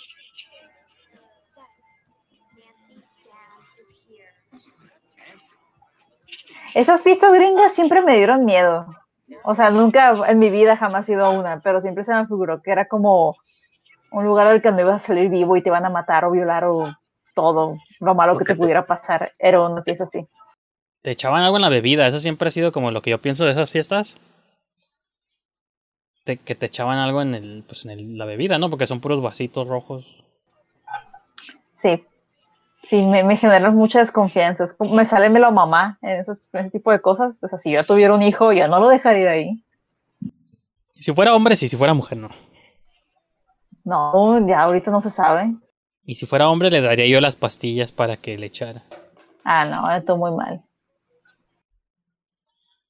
Esas fiestas gringas siempre me dieron miedo. O sea, nunca en mi vida jamás he ido a una, pero siempre se me figuró que era como un lugar del que no ibas a salir vivo y te van a matar o violar o todo lo malo que te pudiera pasar. Era una fiesta así. Te echaban algo en la bebida, eso siempre ha sido como lo que yo pienso de esas fiestas. Te- que te echaban algo en el, pues en el- la bebida, ¿no? Porque son puros vasitos rojos. Sí. Sí, me, me generan mucha desconfianza. Es como- me sale me lo mamá en esos, en ese tipo de cosas. O sea, si yo tuviera un hijo, ya no lo dejaría ahí. Si fuera hombre, sí, si fuera mujer, no. No, ya ahorita no se sabe. Y si fuera hombre, le daría yo las pastillas para que le echara. Ah, no, esto muy mal.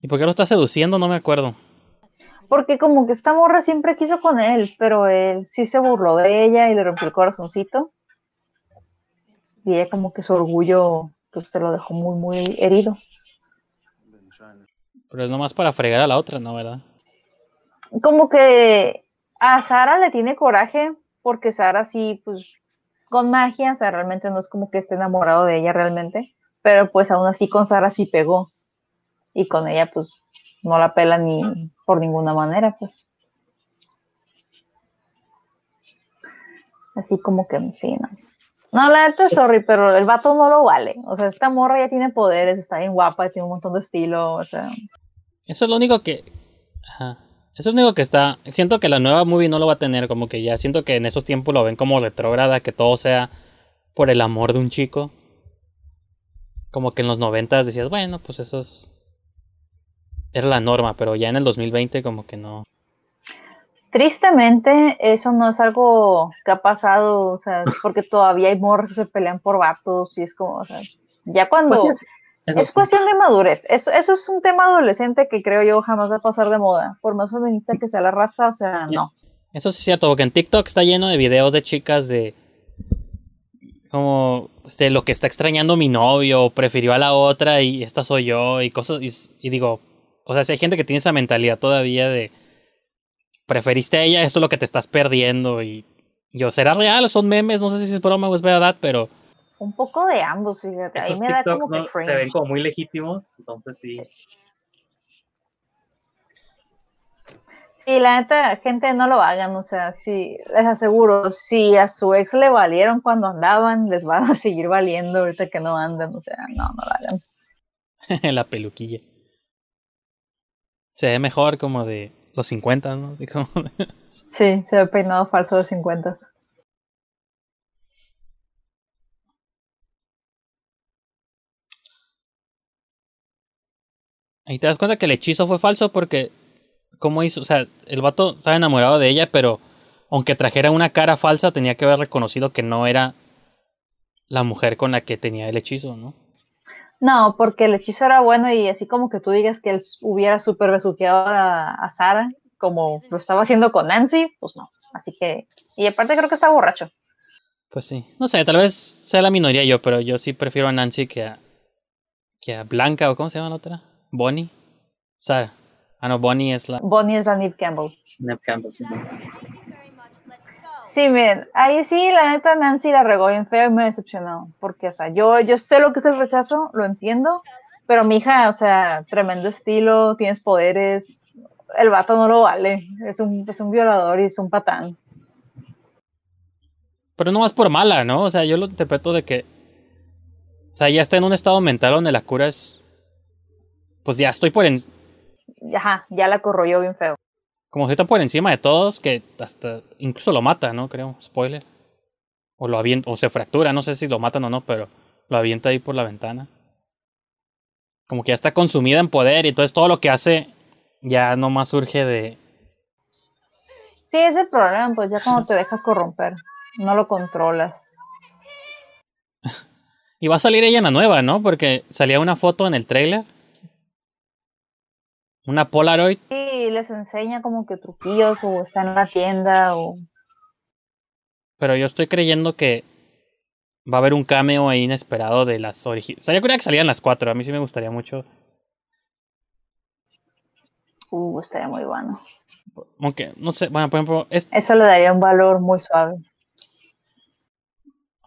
¿Y por qué lo está seduciendo? No me acuerdo. Porque como que esta morra siempre quiso con él, pero él sí se burló de ella y le rompió el corazoncito. Y ella como que su orgullo pues se lo dejó muy, muy herido. Pero es nomás para fregar a la otra, ¿no? ¿Verdad? Como que a Sara le tiene coraje porque Sara sí, pues con magia, o sea, realmente no es como que esté enamorado de ella realmente, pero pues aún así con Sara sí pegó. Y con ella pues no la pela ni por ninguna manera, pues. Así como que sí, no. No, la neta, sorry, pero el vato no lo vale. O sea, esta morra ya tiene poderes, está bien guapa, tiene un montón de estilo, o sea, Eso es lo único que. Ajá. Eso es lo único que está. Siento que la nueva movie no lo va a tener. Como que ya siento que en esos tiempos lo ven como retrógrada. Que todo sea por el amor de un chico. Como que en los noventas decías, bueno, pues eso es. Era la norma, pero ya en el 2020 como que no. Tristemente, eso no es algo que ha pasado, o sea, porque todavía hay morras que se pelean por vatos y es como, o sea, ya cuando Pues eso es sí. cuestión de madurez, eso, eso es un tema adolescente que creo yo jamás va a pasar de moda, por más feminista que sea la raza, o sea, no. Eso sí es cierto, porque en TikTok está lleno de videos de chicas de. Como. De lo que está extrañando mi novio, prefirió a la otra y esta soy yo, y cosas. Y, y digo. O sea, si hay gente que tiene esa mentalidad todavía de. Preferiste a ella, esto es lo que te estás perdiendo. Y. Yo, ¿será real o son memes? No sé si es broma o es verdad, pero. Un poco de ambos, fíjate, ahí me da como que se ven como muy legítimos, entonces sí. Sí, la neta, gente, no lo hagan, o sea, sí, les aseguro, si a su ex le valieron cuando andaban, les van a seguir valiendo ahorita que no andan, o sea, no, no lo hagan. la peluquilla. Se ve mejor como de los 50, ¿no? Así como. Sí, se ve peinado falso de 50. Ahí te das cuenta que el hechizo fue falso porque. ¿Cómo hizo? O sea, el vato estaba enamorado de ella, pero aunque trajera una cara falsa, tenía que haber reconocido que no era la mujer con la que tenía el hechizo, ¿no? No, porque el hechizo era bueno y así como que tú digas que él hubiera super besuqueado a, a Sara, como lo estaba haciendo con Nancy, pues no. Así que, y aparte creo que está borracho. Pues sí. No sé, tal vez sea la minoría yo, pero yo sí prefiero a Nancy que a. que a Blanca, o ¿cómo se llama la otra? Bonnie. Sara. Ah, no, Bonnie es la. Bonnie es la Neve Campbell. Ned Campbell, sí. Sí, miren, ahí sí, la neta Nancy la regó bien feo y me decepcionó. Porque, o sea, yo, yo sé lo que es el rechazo, lo entiendo, pero mi hija, o sea, tremendo estilo, tienes poderes, el vato no lo vale, es un, es un violador y es un patán. Pero no más por mala, ¿no? O sea, yo lo interpreto de que. sea, ya está en un estado mental donde la cura es. Pues ya estoy por en. Ajá, ya la corroyó bien feo. Como si está por encima de todos, que hasta. Incluso lo mata, ¿no? Creo. Spoiler. O lo avienta. O se fractura, no sé si lo matan o no, pero lo avienta ahí por la ventana. Como que ya está consumida en poder y entonces todo lo que hace ya no más surge de. Sí, ese es el problema, pues ya cuando te dejas corromper, no lo controlas. Y va a salir ella en la nueva, ¿no? Porque salía una foto en el trailer. Una Polaroid. Sí, les enseña como que truquillos o está en la tienda o... Pero yo estoy creyendo que va a haber un cameo ahí inesperado de las originales. O sea, yo creía que salían las cuatro. A mí sí me gustaría mucho. Uh, estaría muy bueno. Aunque, no sé, bueno, por ejemplo, es, Eso le daría un valor muy suave.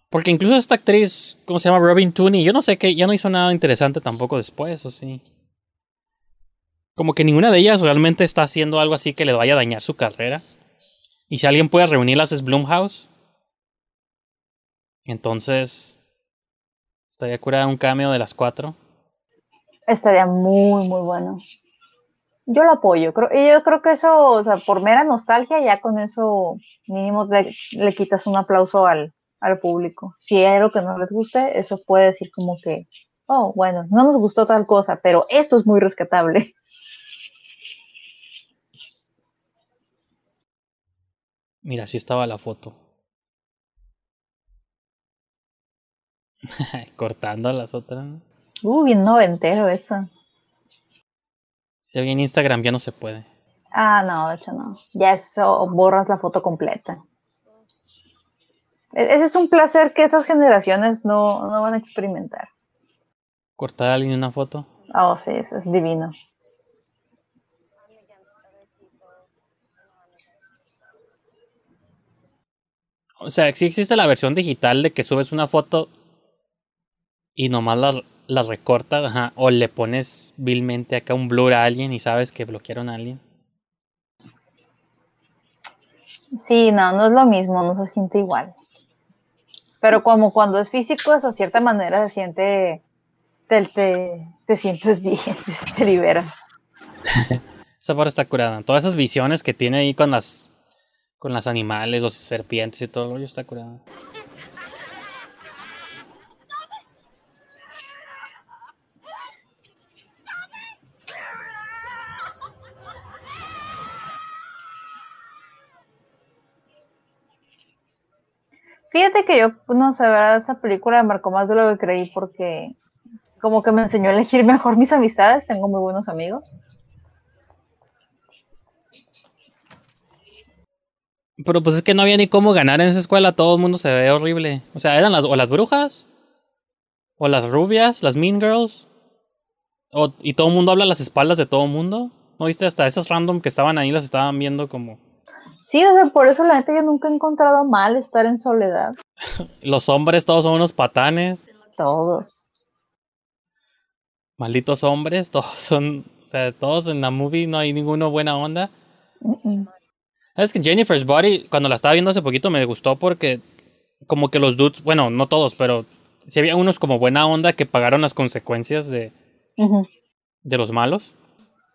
porque incluso esta actriz, ¿cómo se llama? Robin Tooney, yo no sé qué, ya no hizo nada interesante tampoco después, o sí. Como que ninguna de ellas realmente está haciendo algo así que le vaya a dañar su carrera. Y si alguien puede reunirlas es Blumhouse. Entonces, estaría curada un cameo de las cuatro. Estaría muy, muy bueno. Yo lo apoyo. Creo, y yo creo que eso, o sea, por mera nostalgia, ya con eso mínimo le, le quitas un aplauso al, al público. Si hay algo que no les guste, eso puede decir como que, oh, bueno, no nos gustó tal cosa, pero esto es muy rescatable. Mira, así estaba la foto. Cortando las otras. Uh, bien noventero eso. Si hoy en Instagram ya no se puede. Ah, no, de hecho no. Ya eso borras la foto completa. E- Ese es un placer que estas generaciones no, no van a experimentar. Cortar a alguien una foto. Oh, sí, eso es divino. O sea, sí existe la versión digital de que subes una foto y nomás la, la recortas, ajá, o le pones vilmente acá un blur a alguien y sabes que bloquearon a alguien. Sí, no, no es lo mismo, no se siente igual. Pero como cuando es físico, de cierta manera se siente, te, te, te sientes bien, te, te liberas. Esa parte está curada. Todas esas visiones que tiene ahí con las con las animales, los serpientes y todo lo rollo está curada. Fíjate que yo, no sé, ¿verdad? esa película me marcó más de lo que creí porque como que me enseñó a elegir mejor mis amistades, tengo muy buenos amigos. Pero pues es que no había ni cómo ganar en esa escuela, todo el mundo se ve horrible. O sea, eran las o las brujas o las rubias, las mean girls. O, y todo el mundo habla a las espaldas de todo el mundo. ¿No viste? Hasta esas random que estaban ahí las estaban viendo como Sí, o sea, por eso la neta yo nunca he encontrado mal estar en soledad. los hombres todos son unos patanes. Todos. Malditos hombres, todos son, o sea, todos en la movie no hay ninguno buena onda. Es que Jennifer's Body, cuando la estaba viendo hace poquito, me gustó porque como que los dudes, bueno, no todos, pero sí había unos como buena onda que pagaron las consecuencias de, de los malos.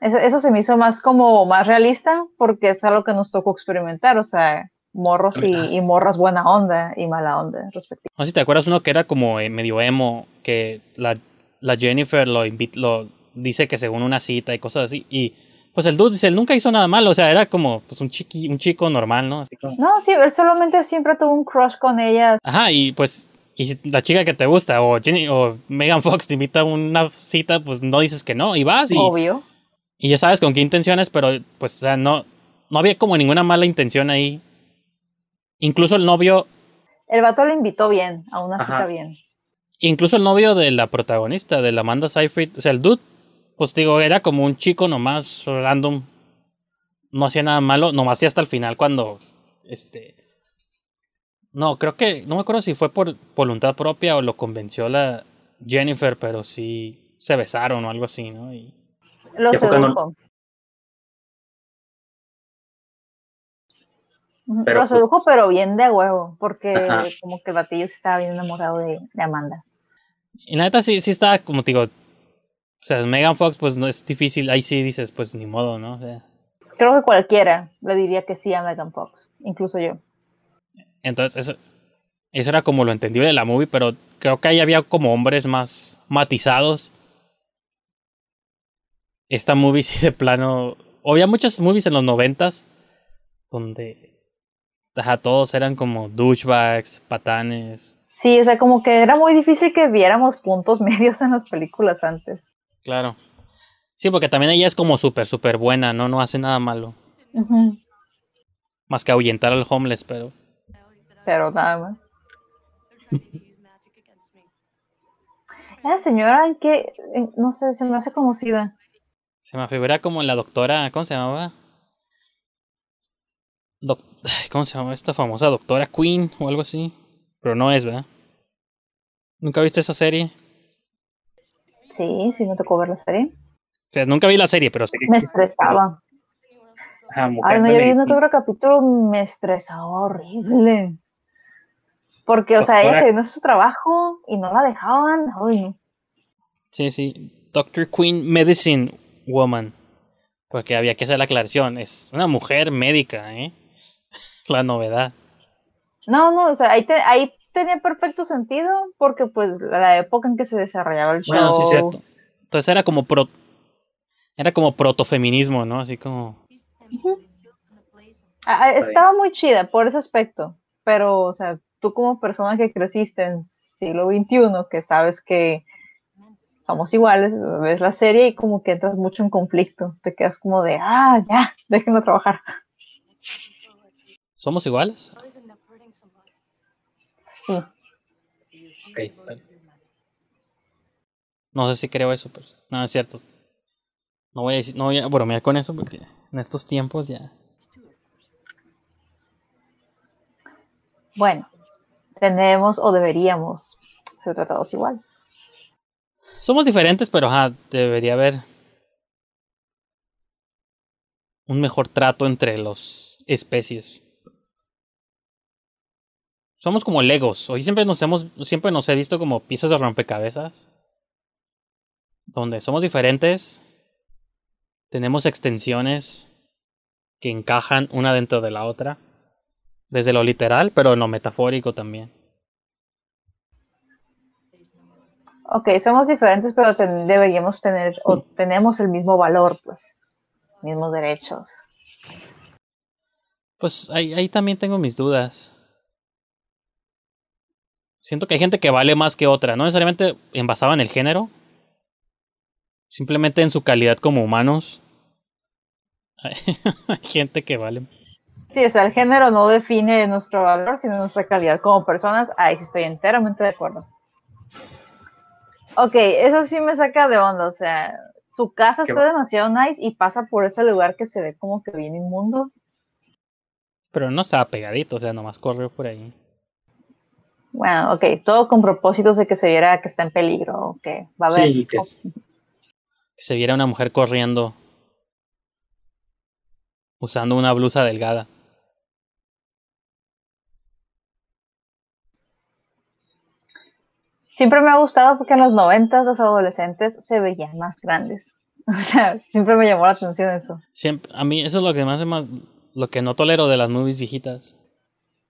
Eso, eso se me hizo más como más realista porque es algo que nos tocó experimentar, o sea, morros y, y morras buena onda y mala onda, respectivamente. No sé si te acuerdas uno que era como eh, medio emo, que la, la Jennifer lo, invit- lo dice que según una cita y cosas así. Y pues el dude dice, él nunca hizo nada malo, o sea, era como pues un, chiqui, un chico normal, ¿no? Así como... No, sí, él solamente siempre tuvo un crush con ella. Ajá, y pues, y la chica que te gusta, o, Jenny, o Megan Fox te invita a una cita, pues no dices que no, y vas, y, Obvio. y ya sabes con qué intenciones, pero pues, o sea, no, no había como ninguna mala intención ahí. Incluso el novio, El vato le invitó bien, a una Ajá. cita bien. incluso el novio de la protagonista, de la Amanda Seyfried, o sea, el dude, pues digo, era como un chico nomás random, no hacía nada malo, nomás ya hasta el final cuando, este, no, creo que, no me acuerdo si fue por voluntad propia o lo convenció la Jennifer, pero sí se besaron o algo así, ¿no? Y, Lo ¿Y sedujo. Pero, Lo pues- sedujo, pero bien de huevo, porque Ajá. como que el batillo estaba bien enamorado de, de Amanda. Y la neta sí, sí está, como te digo, o sea, Megan Fox, pues no es difícil, ahí sí dices, pues ni modo, ¿no? O sea, Creo que cualquiera le diría que sí a Megan Fox, incluso yo. entonces, eso, eso era como lo entendible de la movie, pero creo que ahí había como hombres más matizados. Esta movie sí de plano. Había muchas movies en los noventas donde ajá, todos eran como douchebags, patanes. Sí, o sea, como que era muy difícil que viéramos puntos medios en las películas antes. Claro. Sí, porque también ella es como súper, súper buena, ¿no? No hace nada malo. Más que ahuyentar al homeless, pero. Pero nada más. Esa señora en en- no sé, se me hace conocida. Se me figura como la doctora. ¿Cómo se llamaba? Doc- ay, ¿Cómo se llama esta famosa doctora Queen o algo así? Pero no es, ¿verdad? ¿Nunca viste esa serie? Sí, sí me tocó ver la serie. O sea, nunca vi la serie, pero que Me estresaba. Mujer Ay, no, yo vi uno que medicina. otro capítulo, me estresaba horrible. Porque, o sea, ella Doctora- quería su trabajo y no la dejaban. Ay, no. Sí, sí. Doctor Queen Medicine Woman. Porque había que hacer la aclaración. Es una mujer médica, ¿eh? La novedad. No, no, o sea, ahí, te- ahí tenía perfecto sentido porque pues la época en que se desarrollaba el show. Bueno, sí, cierto. Entonces era como pro. Era como protofeminismo, ¿no? Así como. Ah, ah, estaba muy chida por ese aspecto, pero, o sea, tú como persona que creciste en siglo XXI, que sabes que somos iguales, ves la serie y como que entras mucho en conflicto, te quedas como de, ah, ya, déjenlo trabajar. ¿Somos iguales? Sí. Ok, bueno. No sé si creo eso, pero. No, es cierto. No voy a, decir- no voy a bromear con eso porque en estos tiempos ya. Bueno, tenemos o deberíamos ser tratados igual. Somos diferentes, pero ajá, debería haber un mejor trato entre las especies. Somos como Legos. Hoy siempre nos hemos, siempre nos he visto como piezas de rompecabezas. Donde somos diferentes. Tenemos extensiones que encajan una dentro de la otra. Desde lo literal, pero en lo metafórico también. Ok, somos diferentes, pero ten- deberíamos tener, o tenemos el mismo valor, pues, mismos derechos. Pues ahí, ahí también tengo mis dudas. Siento que hay gente que vale más que otra, no necesariamente en basada en el género, simplemente en su calidad como humanos. Hay gente que vale. Sí, o sea, el género no define nuestro valor, sino nuestra calidad como personas. Ahí sí estoy enteramente de acuerdo. Ok, eso sí me saca de onda, o sea, su casa Qué está demasiado nice y pasa por ese lugar que se ve como que bien inmundo. Pero no estaba pegadito, o sea, nomás corrió por ahí. Bueno, ok, todo con propósitos de que se viera que está en peligro, que va a haber. Sí, que se viera una mujer corriendo usando una blusa delgada. Siempre me ha gustado porque en los noventas los adolescentes se veían más grandes. O sea, siempre me llamó la atención eso. Siempre, a mí eso es lo que más lo que no tolero de las movies viejitas.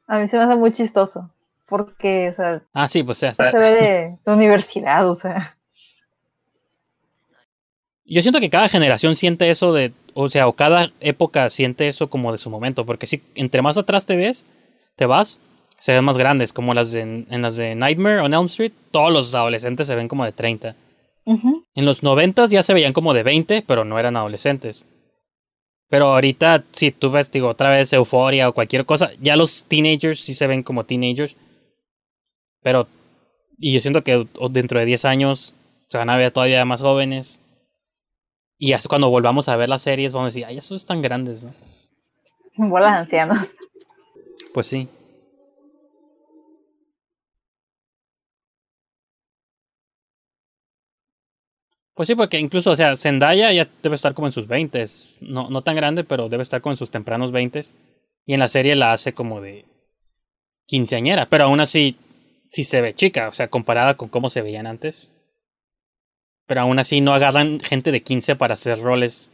A mí se me hace muy chistoso. Porque, o sea, Ah, sí, pues ya está. se ve de, de universidad, o sea. Yo siento que cada generación siente eso de, o sea, o cada época siente eso como de su momento, porque si entre más atrás te ves, te vas, se ven más grandes, como las de, en las de Nightmare on Elm Street, todos los adolescentes se ven como de 30. Ujú. En los 90 ya se veían como de 20, pero no eran adolescentes. Pero ahorita, si tú ves, digo, otra vez Euforia o cualquier cosa, ya los teenagers sí se ven como teenagers. Pero, y yo siento que dentro de 10 años se van a ver todavía más jóvenes. Y así cuando volvamos a ver las series, vamos a decir, ay, esos están grandes, ¿no? Bolas ancianos. Pues sí. Pues sí, porque incluso, o sea, Zendaya ya debe estar como en sus 20 no, no tan grande, pero debe estar como en sus tempranos 20 Y en la serie la hace como de quinceañera, pero aún así sí se ve chica, o sea, comparada con cómo se veían antes. Pero aún así no agarran gente de 15 para hacer roles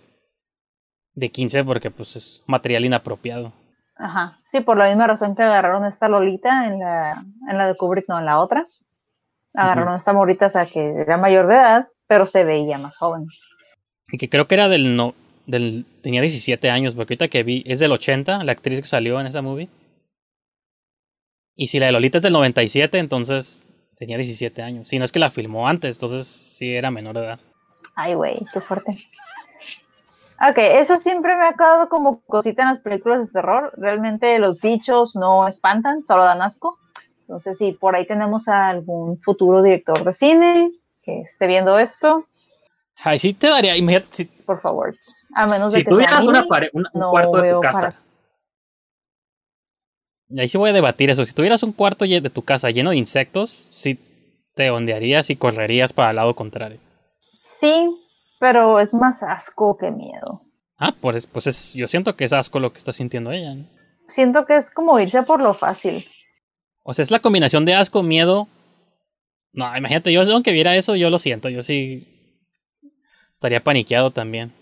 de 15 porque pues es material inapropiado. Ajá. Sí, por la misma razón que agarraron esta Lolita en la, en la de Kubrick, no en la otra. Agarraron esta morrita, o sea, que era mayor de edad, pero se veía más joven. Y que creo que era del no del tenía 17 años, porque ahorita que vi es del 80, la actriz que salió en esa movie. Y si la de Lolita es del 97, entonces tenía 17 años. Si no es que la filmó antes, entonces sí era menor de edad. Ay, güey, qué fuerte. Ok, eso siempre me ha quedado como cosita en las películas de terror. Realmente los bichos no espantan, solo dan asco. Entonces, si por ahí tenemos a algún futuro director de cine que esté viendo esto, Ay, sí te daría, imagínate, si, por favor. A menos de Si que sea tuvieras una mini, pare- un, un no cuarto de tu casa, para- ahí sí voy a debatir eso. Si tuvieras un cuarto de tu casa lleno de insectos, sí te ondearías y correrías para el lado contrario. Sí, pero es más asco que miedo. Ah, pues, pues es, yo siento que es asco lo que está sintiendo ella. ¿no? Siento que es como irse por lo fácil. O sea, es la combinación de asco, miedo. No, imagínate, yo aunque viera eso, yo lo siento, yo sí estaría paniqueado también.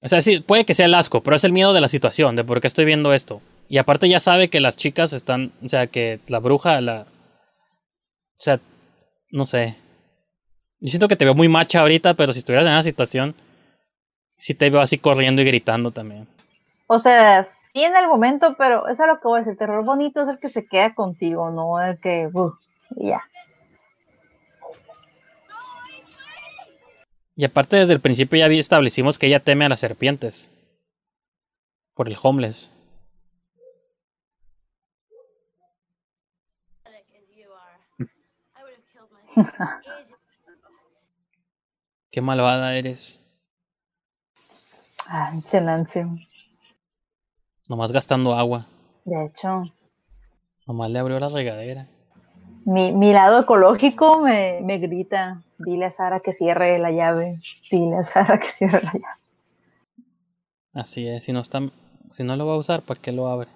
O sea, sí, puede que sea el asco, pero es el miedo de la situación, de por qué estoy viendo esto. Y aparte ya sabe que las chicas están, o sea, que la bruja, la... O sea, no sé. Yo siento que te veo muy macha ahorita, pero si estuvieras en esa situación, sí te veo así corriendo y gritando también. O sea, sí en el momento, pero eso es lo que voy a decir. El terror bonito es el que se queda contigo, no el que. ya. Y aparte desde el principio ya establecimos que ella teme a las serpientes. Por el homeless. Qué malvada eres. Ay, che, Nancy. Nomás gastando agua. De hecho, Nomás le abrió la regadera. mi, mi lado ecológico me, me grita: dile a Sara que cierre la llave. Dile a Sara que cierre la llave. Así es. Si no está, si no lo va a usar, ¿para qué lo abre?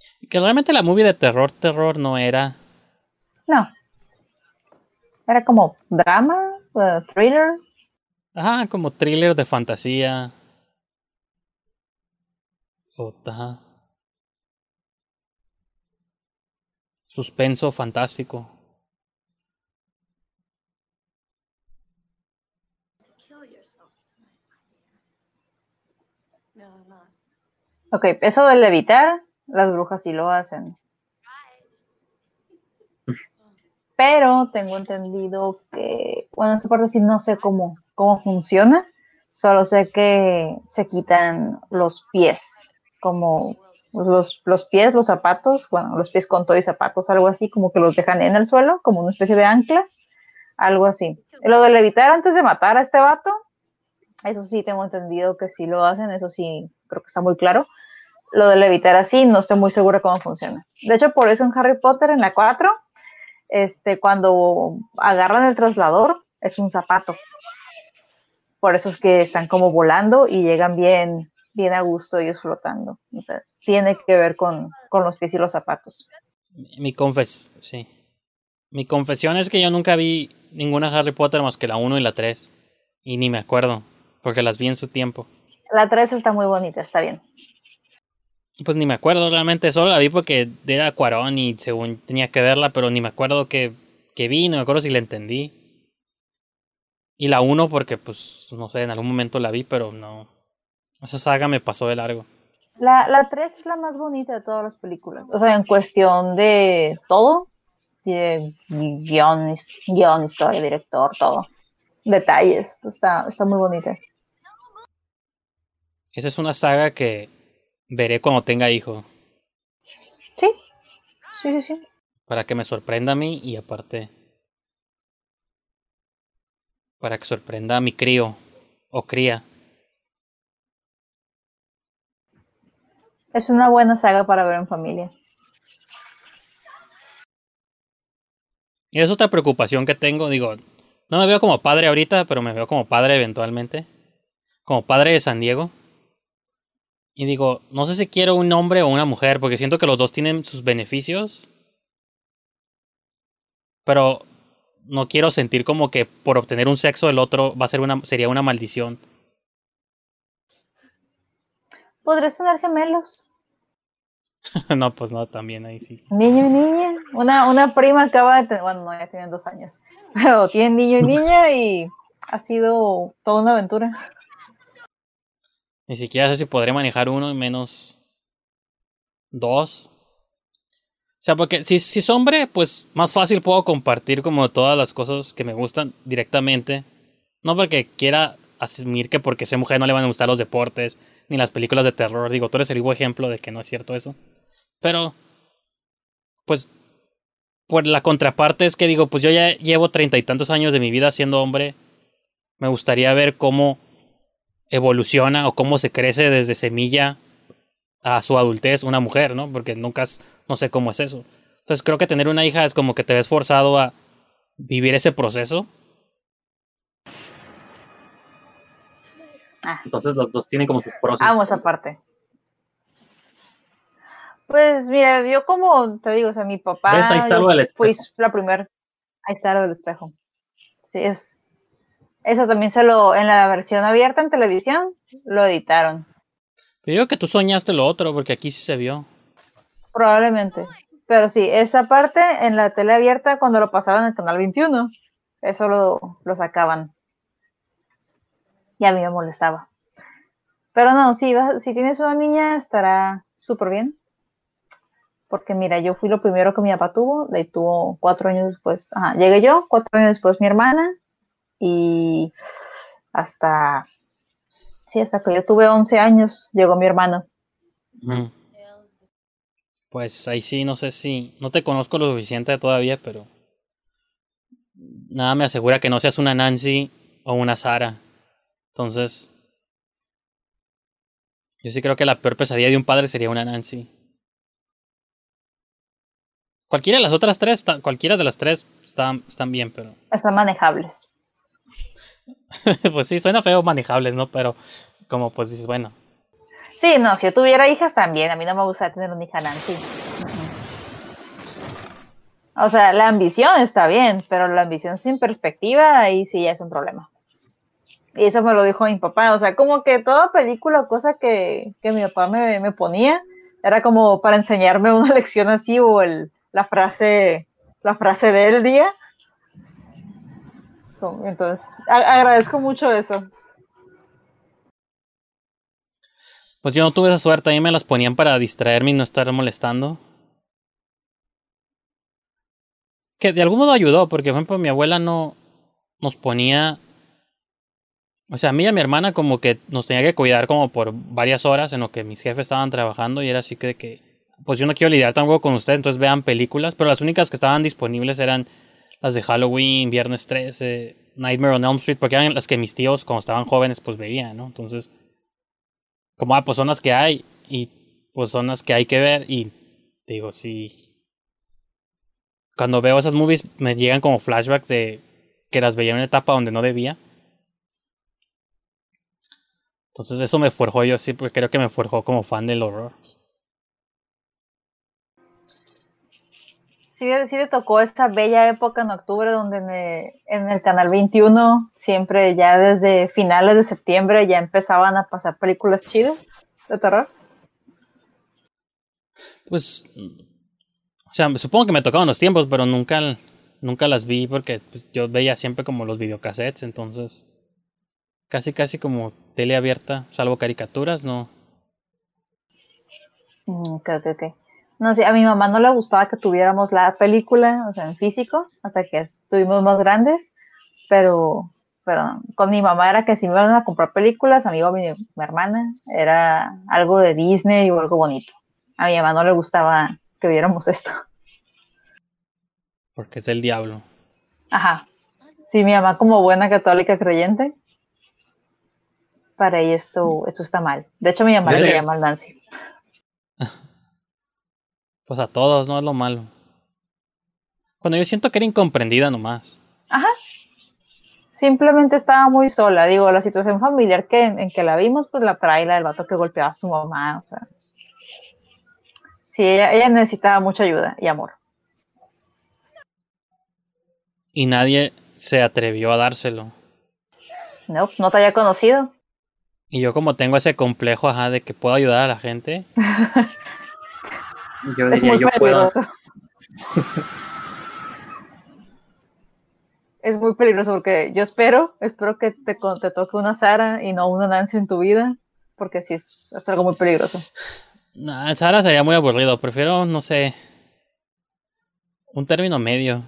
Y Que realmente la movie de terror, terror no era. No. Era como drama, eh, thriller. Ajá, como thriller de fantasía. O, ajá. Suspenso fantástico. Ok, eso de levitar, las brujas sí lo hacen. Pero tengo entendido que, bueno, esa parte sí no sé cómo, cómo funciona. Solo sé que se quitan los pies, como los, los pies, los zapatos, bueno, los pies con todo zapatos, algo así, como que los dejan en el suelo, como una especie de ancla, algo así. Lo de levitar antes de matar a este vato, eso sí tengo entendido que sí lo hacen, eso sí creo que está muy claro lo de levitar así, no estoy muy segura cómo funciona. De hecho, por eso en Harry Potter, en la 4, este, cuando agarran el traslador, es un zapato. Por eso es que están como volando y llegan bien, bien a gusto ellos flotando. O sea, tiene que ver con, con los pies y los zapatos. Mi confes, sí. Mi confesión es que yo nunca vi ninguna Harry Potter más que la 1 y la 3. Y ni me acuerdo, porque las vi en su tiempo. La 3 está muy bonita, está bien. Pues ni me acuerdo realmente, solo la vi porque era Cuarón y según tenía que verla, pero ni me acuerdo que, que vi, no me acuerdo si la entendí. Y la 1 porque, pues, no sé, en algún momento la vi, pero no. Esa saga me pasó de largo. La, la 3 es la más bonita de todas las películas. O sea, en cuestión de todo. De guion, guion, historia, director, todo. Detalles. Está, está muy bonita. Esa es una saga que veré cuando tenga hijo. Sí. Sí, sí, sí. Para que me sorprenda a mí y aparte. Para que sorprenda a mi crío o cría. Es una buena saga para ver en familia. Y es otra preocupación que tengo, digo, no me veo como padre ahorita, pero me veo como padre eventualmente. Como padre de San Diego. Y digo, no sé si quiero un hombre o una mujer, porque siento que los dos tienen sus beneficios. Pero no quiero sentir como que por obtener un sexo del otro va a ser una, sería una maldición. Podrías tener gemelos. no, pues no, también ahí sí. Niño y niña. Una, una prima acaba de tener, bueno, no, ya tienen dos años, pero tienen niño y niña y ha sido toda una aventura. Ni siquiera sé si podré manejar uno y menos dos. O sea, porque si, si es hombre, pues más fácil puedo compartir como todas las cosas que me gustan directamente. No porque quiera asumir que porque sea mujer no le van a gustar los deportes ni las películas de terror. Digo, tú eres el vivo ejemplo de que no es cierto eso. Pero, pues, por la contraparte es que digo, pues yo ya llevo treinta y tantos años de mi vida siendo hombre. Me gustaría ver cómo evoluciona o cómo se crece desde semilla a su adultez una mujer, ¿no? Porque nunca, es- no sé cómo es eso. Entonces creo que tener una hija es como que te ves forzado a vivir ese proceso. Entonces los dos tienen como sus pros. y Amo sus esa parte. Pues mira, yo como te digo, o sea, mi papá ¿Ves? Ahí está yo lo del fui espejo. la primera. Ahí está lo del espejo. Sí, es. Eso también se lo, en la versión abierta en televisión, lo editaron. Pero yo digo que tú soñaste lo otro, porque aquí sí se vio. Probablemente. Pero sí, esa parte en la tele abierta cuando lo pasaban en el canal 21, eso lo, lo sacaban. Y a mí me molestaba. Pero no, si, vas- si tienes una niña estará súper bien. Porque mira, yo fui lo primero que mi papá tuvo, de ahí tuvo cuatro años después. Ajá, llegué yo, cuatro años después mi hermana. Y hasta, sí, hasta que yo tuve 11 años llegó mi hermano. Pues ahí sí, no sé si. No te conozco lo suficiente todavía, pero. Nada me asegura que no seas una Nancy o una Sara. Entonces. Yo sí creo que la peor pesadilla de un padre sería una Nancy. Cualquiera de las otras tres, cualquiera de las tres están, están bien, pero. Están manejables. pues sí, suena feo manejables, ¿no? Pero como pues dices, bueno. Sí, no, si yo tuviera hijas también, a mí no me gustaría tener una hija Nancy. O sea, la ambición está bien, pero la ambición sin perspectiva, ahí sí ya es un problema. Y eso me lo dijo mi papá, o sea, como que toda película o cosa que, que mi papá me, me ponía, era como para enseñarme una lección así o el, la frase, la frase del día. Entonces, agradezco mucho eso. Pues yo no tuve esa suerte, a mí me las ponían para distraerme y no estar molestando. Que de algún modo ayudó, porque por ejemplo mi abuela no nos ponía... O sea, a mí y a mi hermana como que nos tenía que cuidar como por varias horas en lo que mis jefes estaban trabajando y era así que, que pues yo no quiero lidiar tampoco con ustedes, entonces vean películas, pero las únicas que estaban disponibles eran las de Halloween, Viernes 13, Nightmare on Elm Street, porque eran las que mis tíos cuando estaban jóvenes pues veían, ¿no? Entonces como, ah, pues son las que hay y pues son las que hay que ver y digo, sí. Cuando veo esas movies me llegan como flashbacks de que las veía en una etapa donde no debía. Entonces eso me forjó yo sí, porque creo que me forjó como fan del horror. Sí, sí le tocó esta bella época en octubre donde me- en el canal 21 siempre ya desde finales de septiembre ya empezaban a pasar películas chidas de terror. Pues, o sea, supongo que me tocaban los tiempos, pero nunca, nunca las vi porque pues, yo veía siempre como los videocassettes, entonces casi casi como tele abierta, salvo caricaturas, no. Mm, ok, ok, ok. No sé, a mi mamá no le gustaba que tuviéramos la película, o sea, en físico, hasta que estuvimos más grandes, pero, pero con mi mamá era que si me iban a comprar películas, a mí o a mi, mi hermana, era algo de Disney o algo bonito. A mi mamá no le gustaba que viéramos esto. Porque es el diablo. Ajá. Sí, mi mamá como buena católica creyente, para ella esto, esto está mal. De hecho, mi mamá le quería mal Nancy. Pues a todos, no es lo malo. Cuando yo siento que era incomprendida nomás. Ajá. Simplemente estaba muy sola. Digo, la situación familiar que, en que la vimos, pues la trae la del vato que golpeaba a su mamá. O sea. Sí, ella, ella necesitaba mucha ayuda y amor. Y nadie se atrevió a dárselo. No, no te haya conocido. Y yo como tengo ese complejo, ajá, de que puedo ayudar a la gente. Yo Es diría, muy yo puedo. peligroso. es muy peligroso porque yo espero, espero que te, te toque una Sara y no una Nancy en tu vida, porque sí es, es algo muy peligroso. Nah, Sara sería muy aburrido. Prefiero, no sé, un término medio.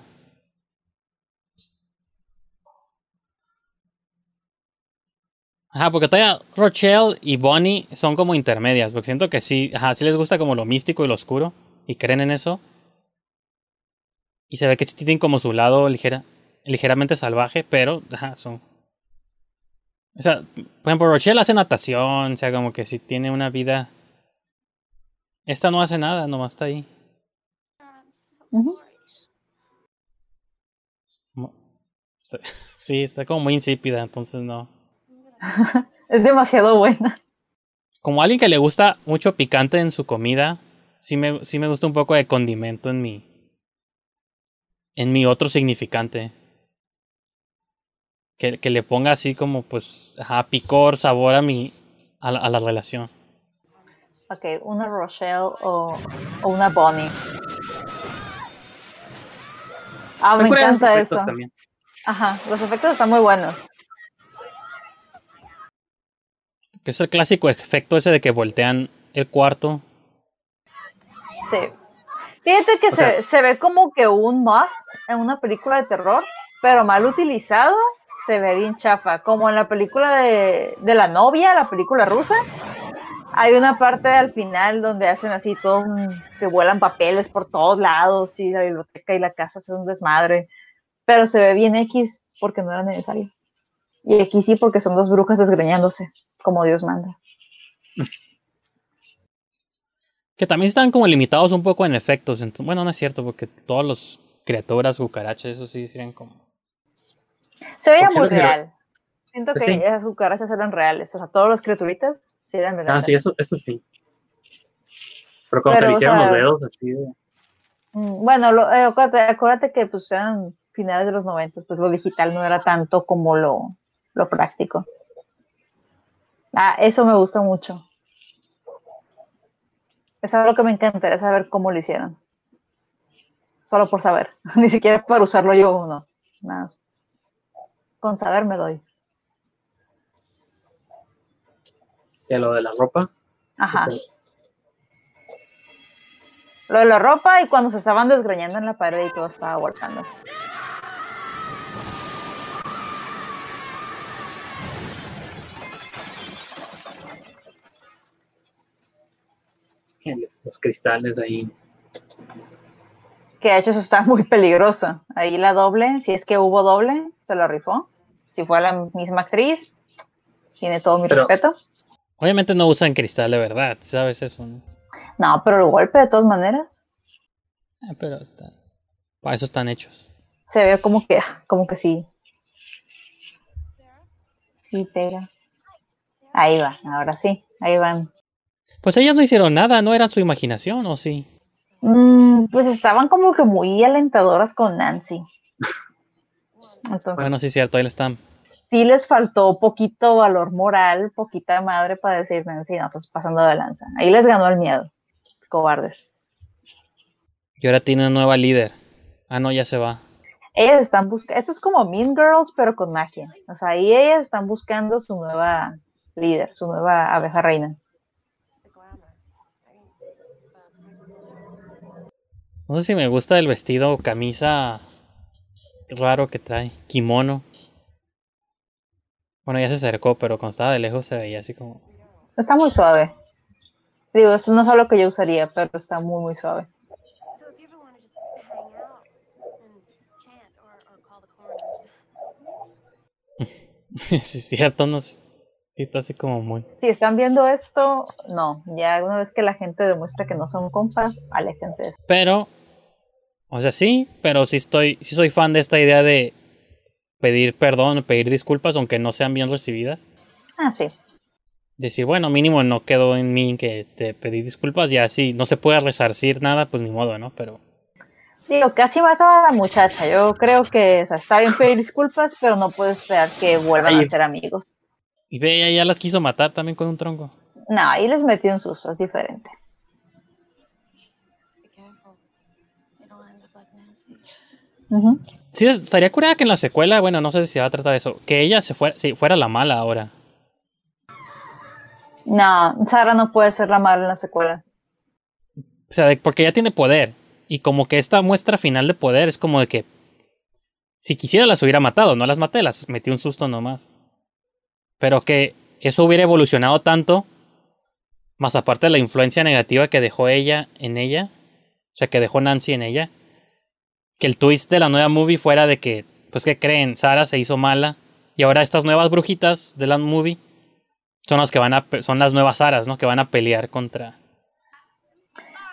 Ajá, porque todavía Rochelle y Bonnie son como intermedias, porque siento que sí, ajá, sí les gusta como lo místico y lo oscuro, y creen en eso. Y se ve que sí tienen como su lado ligera, ligeramente salvaje, pero, ajá, son... O sea, por ejemplo, Rochelle hace natación, o sea, como que sí tiene una vida... Esta no hace nada, nomás está ahí. Sí, está como muy insípida, entonces no. Es demasiado buena. Como alguien que le gusta mucho picante en su comida, sí me, sí me gusta un poco de condimento en mi. En mi otro significante. Que, que le ponga así como, pues, ajá, picor, sabor a mi. a la, a la relación. Ok, una Rochelle o, o una Bonnie. Ah, me encanta eso. también. Ajá, los efectos están muy buenos. Que es el clásico efecto ese de que voltean el cuarto. Sí. Fíjate que se, se ve como que un must en una película de terror, pero mal utilizado se ve bien chafa. Como en la película de, de la novia, la película rusa. Hay una parte al final donde hacen así todo un- que vuelan papeles por todos lados y la biblioteca y la casa es un desmadre. Pero se ve bien X porque no era necesario. Y aquí sí porque son dos brujas desgreñándose, como Dios manda. Que también están como limitados un poco en efectos. Entonces, bueno, no es cierto, porque todos los criaturas, cucarachas, eso sí serían como. Se veía muy que- real. Siento que Pues sí. esas cucarachas eran reales. O sea, todos los criaturitas sí eran de Ah, verdad. sí, eso, eso sí. Pero cuando Pero, se le o hicieron los dedos así de... Mm, Bueno, lo- eh, acuérdate, acuérdate que pues eran finales de los 90, pues lo digital no era tanto como lo, lo práctico. Ah, eso me gusta mucho. Es algo que me encantaría saber cómo lo hicieron. Solo por saber. Ni siquiera para usarlo yo, no. Nada más. Con saber me doy. que lo de la ropa. Ajá. Lo de la ropa y cuando se estaban desgreñando en la pared y todo estaba volcando. Los cristales ahí. Que de hecho eso está muy peligroso. Ahí la doble, si es que hubo doble, se lo rifó. Si fue la misma actriz, tiene todo mi Pero- respeto. Obviamente no usan cristal de verdad, ¿sabes eso? no? No, pero el golpe de todas maneras Ah, pero está- para eso están hechos. se ve como que, como que sí. Sí pega. Ahí va, ahora sí, ahí van. Pues ellas no hicieron nada, no era su imaginación, ¿o sí? Mm, pues estaban como que muy alentadoras con Nancy. Entonces, Bueno, sí es cierto, ahí están. sí les faltó poquito valor moral, poquita madre para decir, Nancy, no, estás pasando de lanza. Ahí les ganó el miedo. Cobardes. Y ahora tiene una nueva líder. Ah, no, ya se va. Ellas están buscando, esto es como Mean Girls, pero con magia. O sea, ahí ellas están buscando su nueva líder, su nueva abeja reina. The glamour. No sé si me gusta el vestido o camisa raro que trae. Kimono. Bueno, ya se acercó, pero cuando estaba de lejos se veía así como... Está muy suave. Digo, eso no es algo que yo usaría, pero está muy, muy suave. So if you ever want to just hang out and chant or, or call the coroners, sí, es cierto, no sé. Sí, está así como muy... Si están viendo esto, no. Ya una vez que la gente demuestra que no son compas, aléjense. Pero, O sea, sí, pero sí estoy, sí soy fan de esta idea de pedir perdón, pedir disculpas, aunque no sean bien recibidas. Ah, sí. Decir, bueno, mínimo no quedó en mí que te pedí disculpas, ya si no se puede resarcir nada, pues ni modo, ¿no? Pero Digo, casi mató a la muchacha. Yo creo que o sea, está bien pedir disculpas, pero no puedo esperar que vuelvan Ay. a ser amigos. y ve, ella ya las quiso matar también con un tronco. No, ahí les metió un susto, es diferente. Sí, estaría curada que en la secuela, bueno, no sé si se va a tratar de eso, que ella se fuera, sí, fuera la mala ahora. No, Sara no puede ser la mala en la secuela. O sea, de- porque ella tiene poder. Y como que esta muestra final de poder es como de que si quisiera las hubiera matado, no las maté, las metí un susto nomás. Pero que eso hubiera evolucionado tanto, más aparte de la influencia negativa que dejó ella en ella, o sea, que dejó Nancy en ella, que el twist de la nueva movie fuera de que, pues que creen, Sara se hizo mala y ahora estas nuevas brujitas de la movie son las que van a, son las nuevas Saras, ¿no? Que van a pelear contra,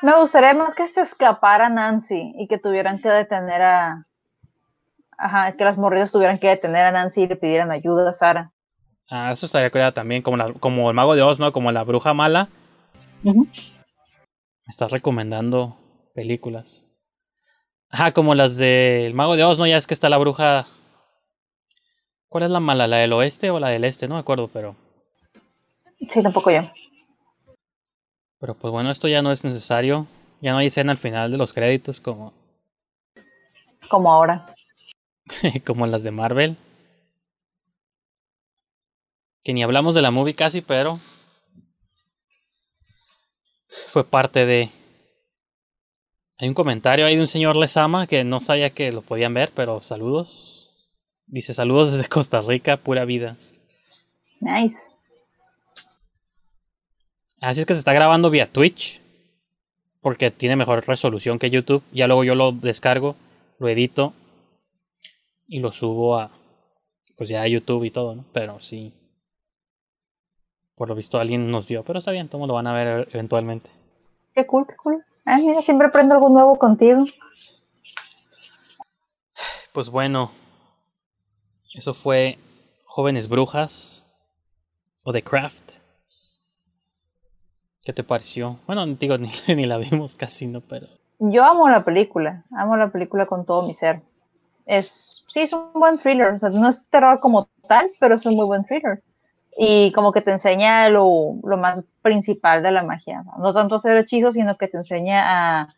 Me gustaría más que se escapara Nancy y que tuvieran que detener a. Ajá, que las morridas tuvieran que detener a Nancy y le pidieran ayuda a Sara. Ah, eso estaría curada también, como, la- como el mago de Oz, ¿no? Como la bruja mala. Ujú. Me estás recomendando películas. Ajá, como las del mago de Oz, ¿no? Ya es que está la bruja. ¿Cuál es la mala? ¿La del oeste o la del este? No me acuerdo, pero. Sí, tampoco yo. Pero pues bueno, esto ya no es necesario. Ya no hay escena al final de los créditos como, Como ahora. como las de Marvel. Que ni hablamos de la movie casi, pero. Fue parte de. Hay un comentario ahí de un señor Lesama que no sabía que lo podían ver, pero saludos. Dice saludos desde Costa Rica, pura vida. Nice. Así es que se está grabando vía Twitch. Porque tiene mejor resolución que YouTube. Ya luego yo lo descargo, lo edito y lo subo a. Pues ya a YouTube y todo, ¿no? Pero sí. Por lo visto alguien nos vio. Pero está bien, todos lo van a ver eventualmente. Qué cool, qué cool. Ay, mira, siempre aprendo algo nuevo contigo. Pues bueno. Eso fue Jóvenes Brujas. O The Craft. ¿Qué te pareció? Bueno, digo, ni, ni la vimos casi, ¿no? Pero. Yo amo la película, amo la película con todo mi ser. Es, sí, es un buen thriller, o sea, no es terror como tal, pero es un muy buen thriller. Y como que te enseña lo, lo más principal de la magia. No tanto hacer hechizos, sino que te enseña a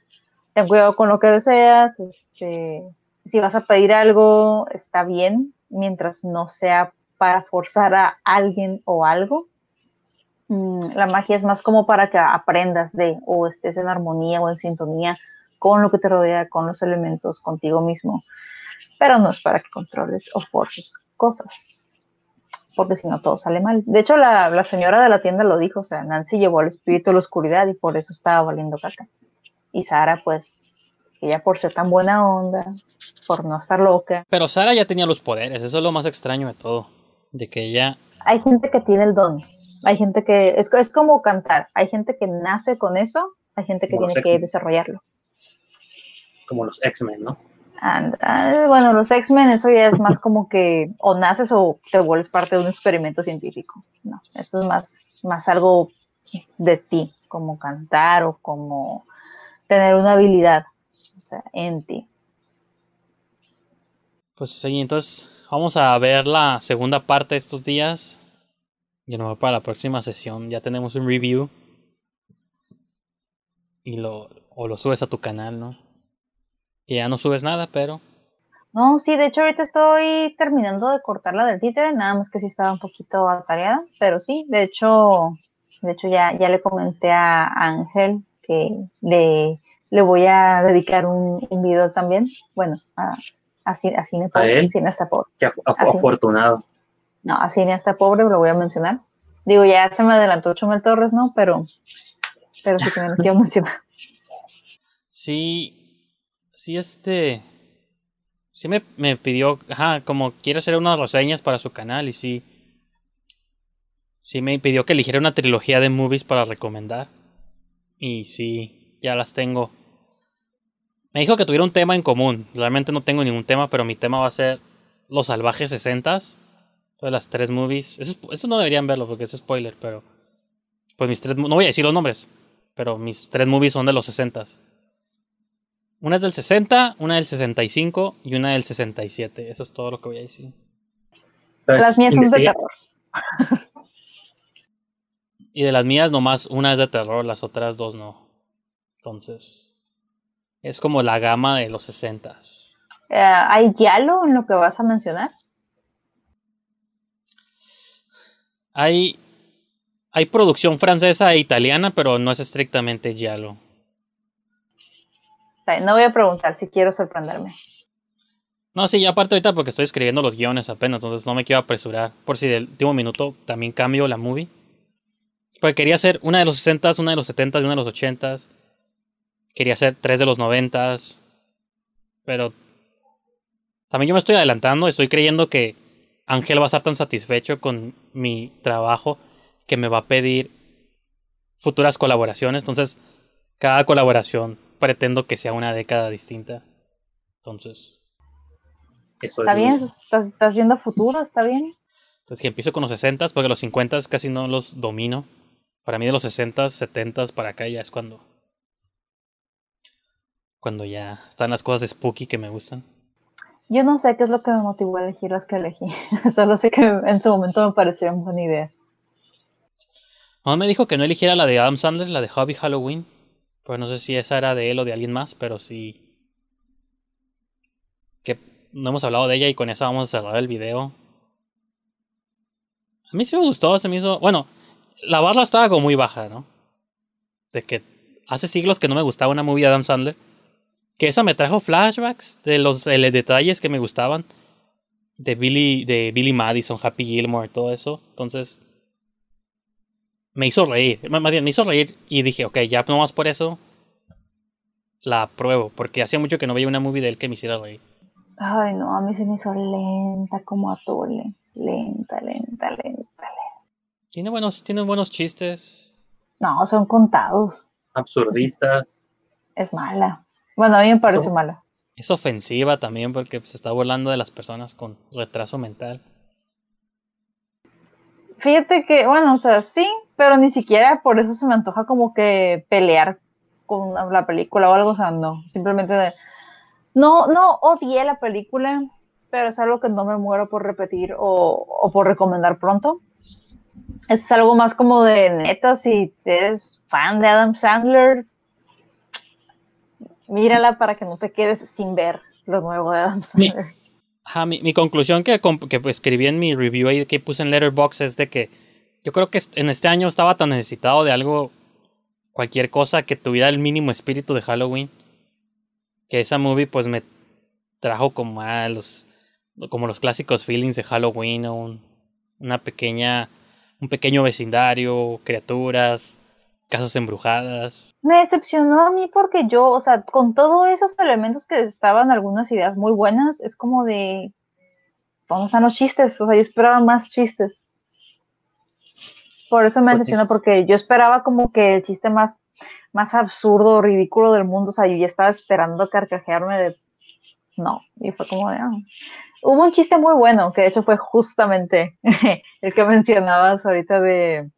ten cuidado con lo que deseas, este, si vas a pedir algo, está bien, mientras no sea para forzar a alguien o algo. Mm, la magia es más como para que aprendas de o estés en armonía o en sintonía con lo que te rodea, con los elementos, contigo mismo. Pero no es para que controles o forces cosas, porque si no todo sale mal. De hecho, la, la señora de la tienda lo dijo, o sea, Nancy llevó al espíritu de la oscuridad y por eso estaba valiendo caca. Y Sara, pues, ella por ser tan buena onda, por no estar loca. Pero Sara ya tenía los poderes, eso es lo más extraño de todo. De que ella. Hay gente que tiene el don, hay gente que, es, es como cantar, hay gente que nace con eso, hay gente que Como tiene que desarrollarlo. Como los X-Men, ¿no? And- ah, bueno, los X-Men, eso ya es más como que o naces o te vuelves parte de un experimento científico. No, esto es más, más algo de ti, como cantar o como tener una habilidad o sea, en ti. Pues sí, entonces vamos a ver la segunda parte de estos días. Y mejor para la próxima sesión ya tenemos un review. Y lo, o lo subes a tu canal, ¿no? Que ya no subes nada, pero No, sí, de hecho ahorita estoy terminando de cortar la del títere, nada más que sí estaba un poquito atareada, pero sí, de hecho, de hecho ya, ya le comenté a Ángel que le, le voy a dedicar un, un video también, bueno, a, a, a Cine Pobre, él? Cine hasta Pobre. Que af- af- Así. afortunado. No, a Cine hasta Pobre lo voy a mencionar. Digo, ya se me adelantó Chumel Torres, ¿no? Pero, pero sí también lo quiero mencionar. sí, sí este, sí me, me pidió, ajá, como quiere hacer unas reseñas para su canal y sí, sí me pidió que eligiera una trilogía de movies para recomendar. Y sí, ya las tengo Me dijo que tuviera un tema en común. Realmente no tengo ningún tema, pero mi tema va a ser los salvajes 60 Todas las tres movies. Eso, es- eso no deberían verlo porque es spoiler, pero. Pues mis tres. No voy a decir los nombres, pero mis tres movies son de los 60 Una es del 60, una del 65 y una del 67. Eso es todo lo que voy a decir. Entonces, Las mías son de terror. Y de las mías, nomás una es de terror, las otras dos no. Entonces. Es como la gama de los 60 Eh, ¿Hay giallo en lo que vas a mencionar? Hay, hay producción francesa e italiana, pero no es estrictamente giallo. No voy a preguntar si quiero sorprenderme. No, sí, aparte ahorita porque estoy escribiendo los guiones apenas, entonces no me quiero apresurar. Por si del último minuto también cambio la movie. Porque quería hacer una de los 60, una de los 70 y una de los 80. Quería hacer tres de los 90. Pero también yo me estoy adelantando, estoy creyendo que Ángel va a estar tan satisfecho con mi trabajo que me va a pedir futuras colaboraciones. Entonces, cada colaboración pretendo que sea una década distinta. Entonces, Eso ¿Está es bien? ¿Estás, estás viendo futuro? ¿Está bien? Entonces que empiezo con los 60 porque los 50 casi no los domino. Para mí de los 60 70 para acá ya es cuando cuando ya están las cosas spooky que me gustan. Yo no sé qué es lo que me motivó a elegir las que elegí. Solo sé que en su momento me pareció una buena idea. Mamá me dijo que no eligiera la de Adam Sandler, la de Hobby Halloween. Pues no sé si esa era de él o de alguien más, pero sí que no hemos hablado de ella y con esa vamos a cerrar el video. A mí sí me gustó, se me hizo, bueno, la barra estaba como muy baja, ¿no? De que hace siglos que no me gustaba una movie de Adam Sandler. Que esa me trajo flashbacks de los de los detalles que me gustaban. De Billy, de Billy Madison, Happy Gilmore, todo eso. Entonces, me hizo reír. Más más bien, me hizo reír y dije, ok, ya nomás por eso la apruebo. Porque hacía mucho que no veía una movie de él que me hiciera reír. Ay, no, a mí se me hizo lenta como atole. Lenta, lenta, lenta, lenta. Tiene buenos, tiene buenos chistes. No, son contados. absurdistas. Es mala. Bueno, a mí me pareció ¿Cómo? mala. Es ofensiva también porque se está burlando de las personas con retraso mental. Fíjate que, bueno, o sea, sí, pero ni siquiera por eso se me antoja como que pelear con la película o algo, o sea, no, simplemente de- no, no odié la película, pero es algo que no me muero por repetir o, o por recomendar pronto. Es algo más como de neta, si eres fan de Adam Sandler, mírala para que no te quedes sin ver lo nuevo de Adam Sandler. Ajá, mi, mi conclusión que, que escribí en mi review ahí que puse en Letterboxd es de que yo creo que en este año estaba tan necesitado de algo, cualquier cosa que tuviera el mínimo espíritu de Halloween, que esa movie pues me trajo como a los, como los clásicos feelings de Halloween, un- una pequeña, un pequeño vecindario, criaturas, casas embrujadas. Me decepcionó a mí porque yo, o sea, con todos esos elementos que estaban algunas ideas muy buenas, es como de, ¿dónde están los chistes? O sea, yo esperaba más chistes. Por eso me decepcionó, porque yo esperaba como que el chiste más, más absurdo, ridículo del mundo, o sea, yo ya estaba esperando carcajearme de, no, y fue como de, ah. Hubo un chiste muy bueno, que de hecho fue justamente el que mencionabas ahorita de,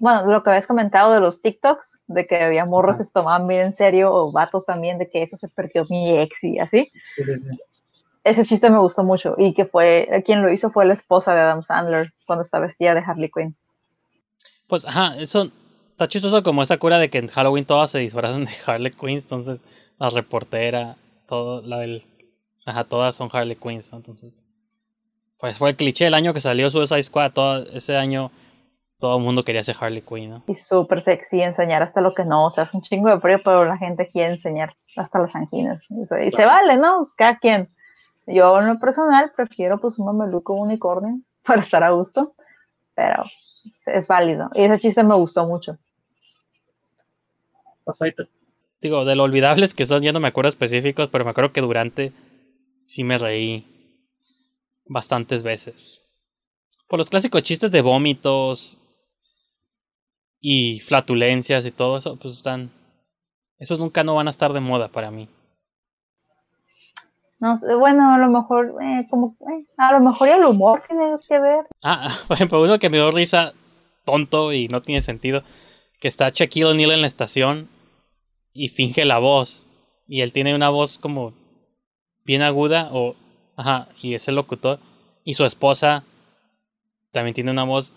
bueno, lo que habías comentado de los TikToks, de que había morros que se tomaban bien en serio, o vatos también, de que eso se perdió mi ex y así. Sí, sí, sí. Ese chiste me gustó mucho, y que fue, quien lo hizo fue la esposa de Adam Sandler, cuando está vestida de Harley Quinn. Pues, ajá, eso está chistoso como esa cura de que en Halloween todas se disfrazan de Harley Quinn, entonces la reportera, todo, la del, ajá, todas son Harley Quinn, entonces, pues fue el cliché el año que salió Suicide Squad, todo ese año todo el mundo quería ser Harley Quinn, ¿no? Y súper sexy enseñar hasta lo que no, o sea, es un chingo de frío, pero la gente quiere enseñar hasta las anginas. Y se vale, ¿no? Pues, cada quien. Yo en lo personal prefiero pues un mameluco unicornio para estar a gusto, pero es válido. Y ese chiste me gustó mucho. Pasa ahorita. Digo, de lo olvidables que son, ya no me acuerdo específicos, pero me acuerdo que durante sí me reí bastantes veces. Por los clásicos chistes de vómitos y flatulencias y todo eso, pues están, Esos nunca no van a estar de moda para mí. No sé, bueno, a lo mejor, eh, como, eh, a lo mejor el humor tiene que ver. Ah, por ejemplo, uno que me dio risa tonto y no tiene sentido, que está Shaquille O'Neal en la estación y finge la voz. Y él tiene una voz como bien aguda, o, ajá, y es el locutor. Y su esposa también tiene una voz.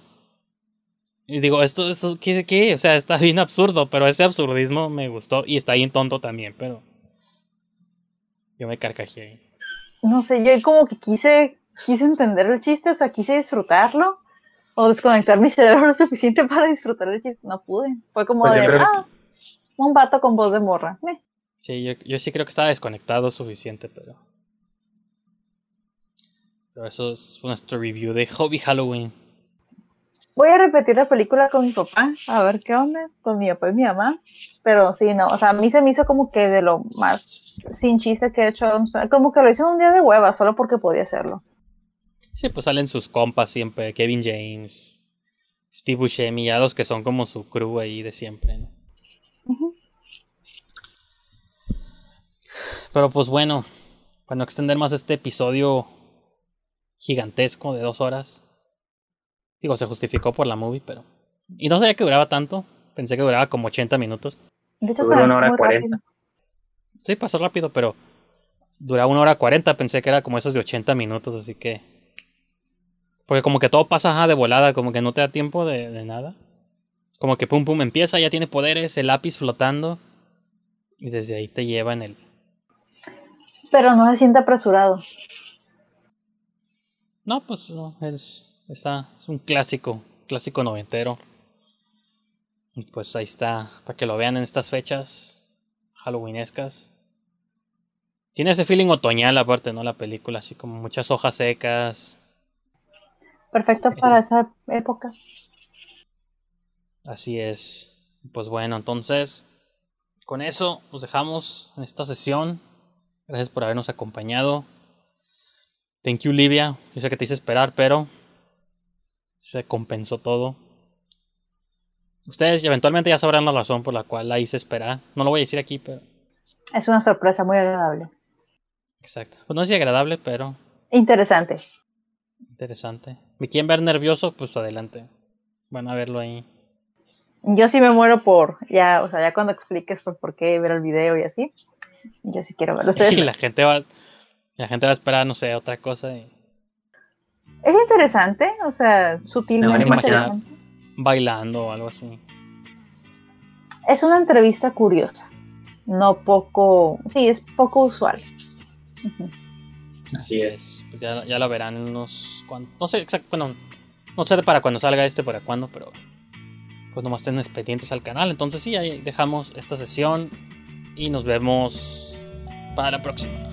Y digo, esto, esto ¿qué, ¿qué? O sea, está bien absurdo, pero ese absurdismo me gustó y está bien tonto también, pero yo me carcajeé ahí. No sé, yo como que quise, quise entender el chiste, o sea, quise disfrutarlo. O desconectar mi cerebro lo suficiente para disfrutar el chiste. No pude. Fue como Pues de, ah, un vato con voz de morra. Eh. Sí, yo, yo sí creo que estaba desconectado suficiente, pero. Pero eso es nuestro review de Hobby Halloween. Voy a repetir la película con mi papá, a ver qué onda, con mi papá y mi mamá. Pero sí, no, o sea, a mí se me hizo como que de lo más sin chiste que he hecho, como que lo hice un día de hueva, solo porque podía hacerlo. Sí, pues salen sus compas siempre, Kevin James, Steve Buscemi, ya los que son como su crew ahí de siempre, ¿no? Pero pues bueno, para no extender más este episodio gigantesco de dos horas. Digo, se justificó por la movie, pero... Y no sabía que duraba tanto. Pensé que duraba como 80 minutos. De hecho, Duró una hora muy cuarenta. rápido. Sí, pasó rápido, pero... Duraba una hora 40, pensé que era como esos de 80 minutos, así que... Porque como que todo pasa ajá, de volada, como que no te da tiempo de, de nada. Como que pum pum empieza, ya tiene poderes, el lápiz flotando. Y desde ahí te lleva en el... Pero no se siente apresurado. No, pues no, es, está, es un clásico, clásico noventero. Y pues ahí está, para que lo vean en estas fechas halloweenescas. Tiene ese feeling otoñal aparte, ¿no? La película, así como muchas hojas secas. Perfecto para esa época. Así es. Pues bueno, entonces, con eso nos dejamos en esta sesión. Gracias por habernos acompañado. Thank you, Livia. Yo sé que te hice esperar, pero se compensó todo. Ustedes eventualmente ya sabrán la razón por la cual la hice esperar. No lo voy a decir aquí, pero. Es una sorpresa muy agradable. Exacto. Pues no es agradable, pero Interesante. interesante. ¿Me quieren ver nervioso? Pues adelante. Van a verlo ahí. Yo sí me muero por, ya, o sea, ya cuando expliques por, por qué ver el video y así. Yo sí quiero verlo. Ustedes- Y la gente va. La gente va a esperar, no sé, otra cosa. y- Es interesante, o sea, Me sutilmente interesante. bailando o algo así. Es una entrevista curiosa. No poco, sí, es poco usual. Así es. Pues ya, ya lo verán en unos cuantos. No sé exacto, bueno, no sé para cuando salga este, para cuándo, pero pues nomás estén pendientes al canal. Entonces sí, ahí dejamos esta sesión y nos vemos para la próxima.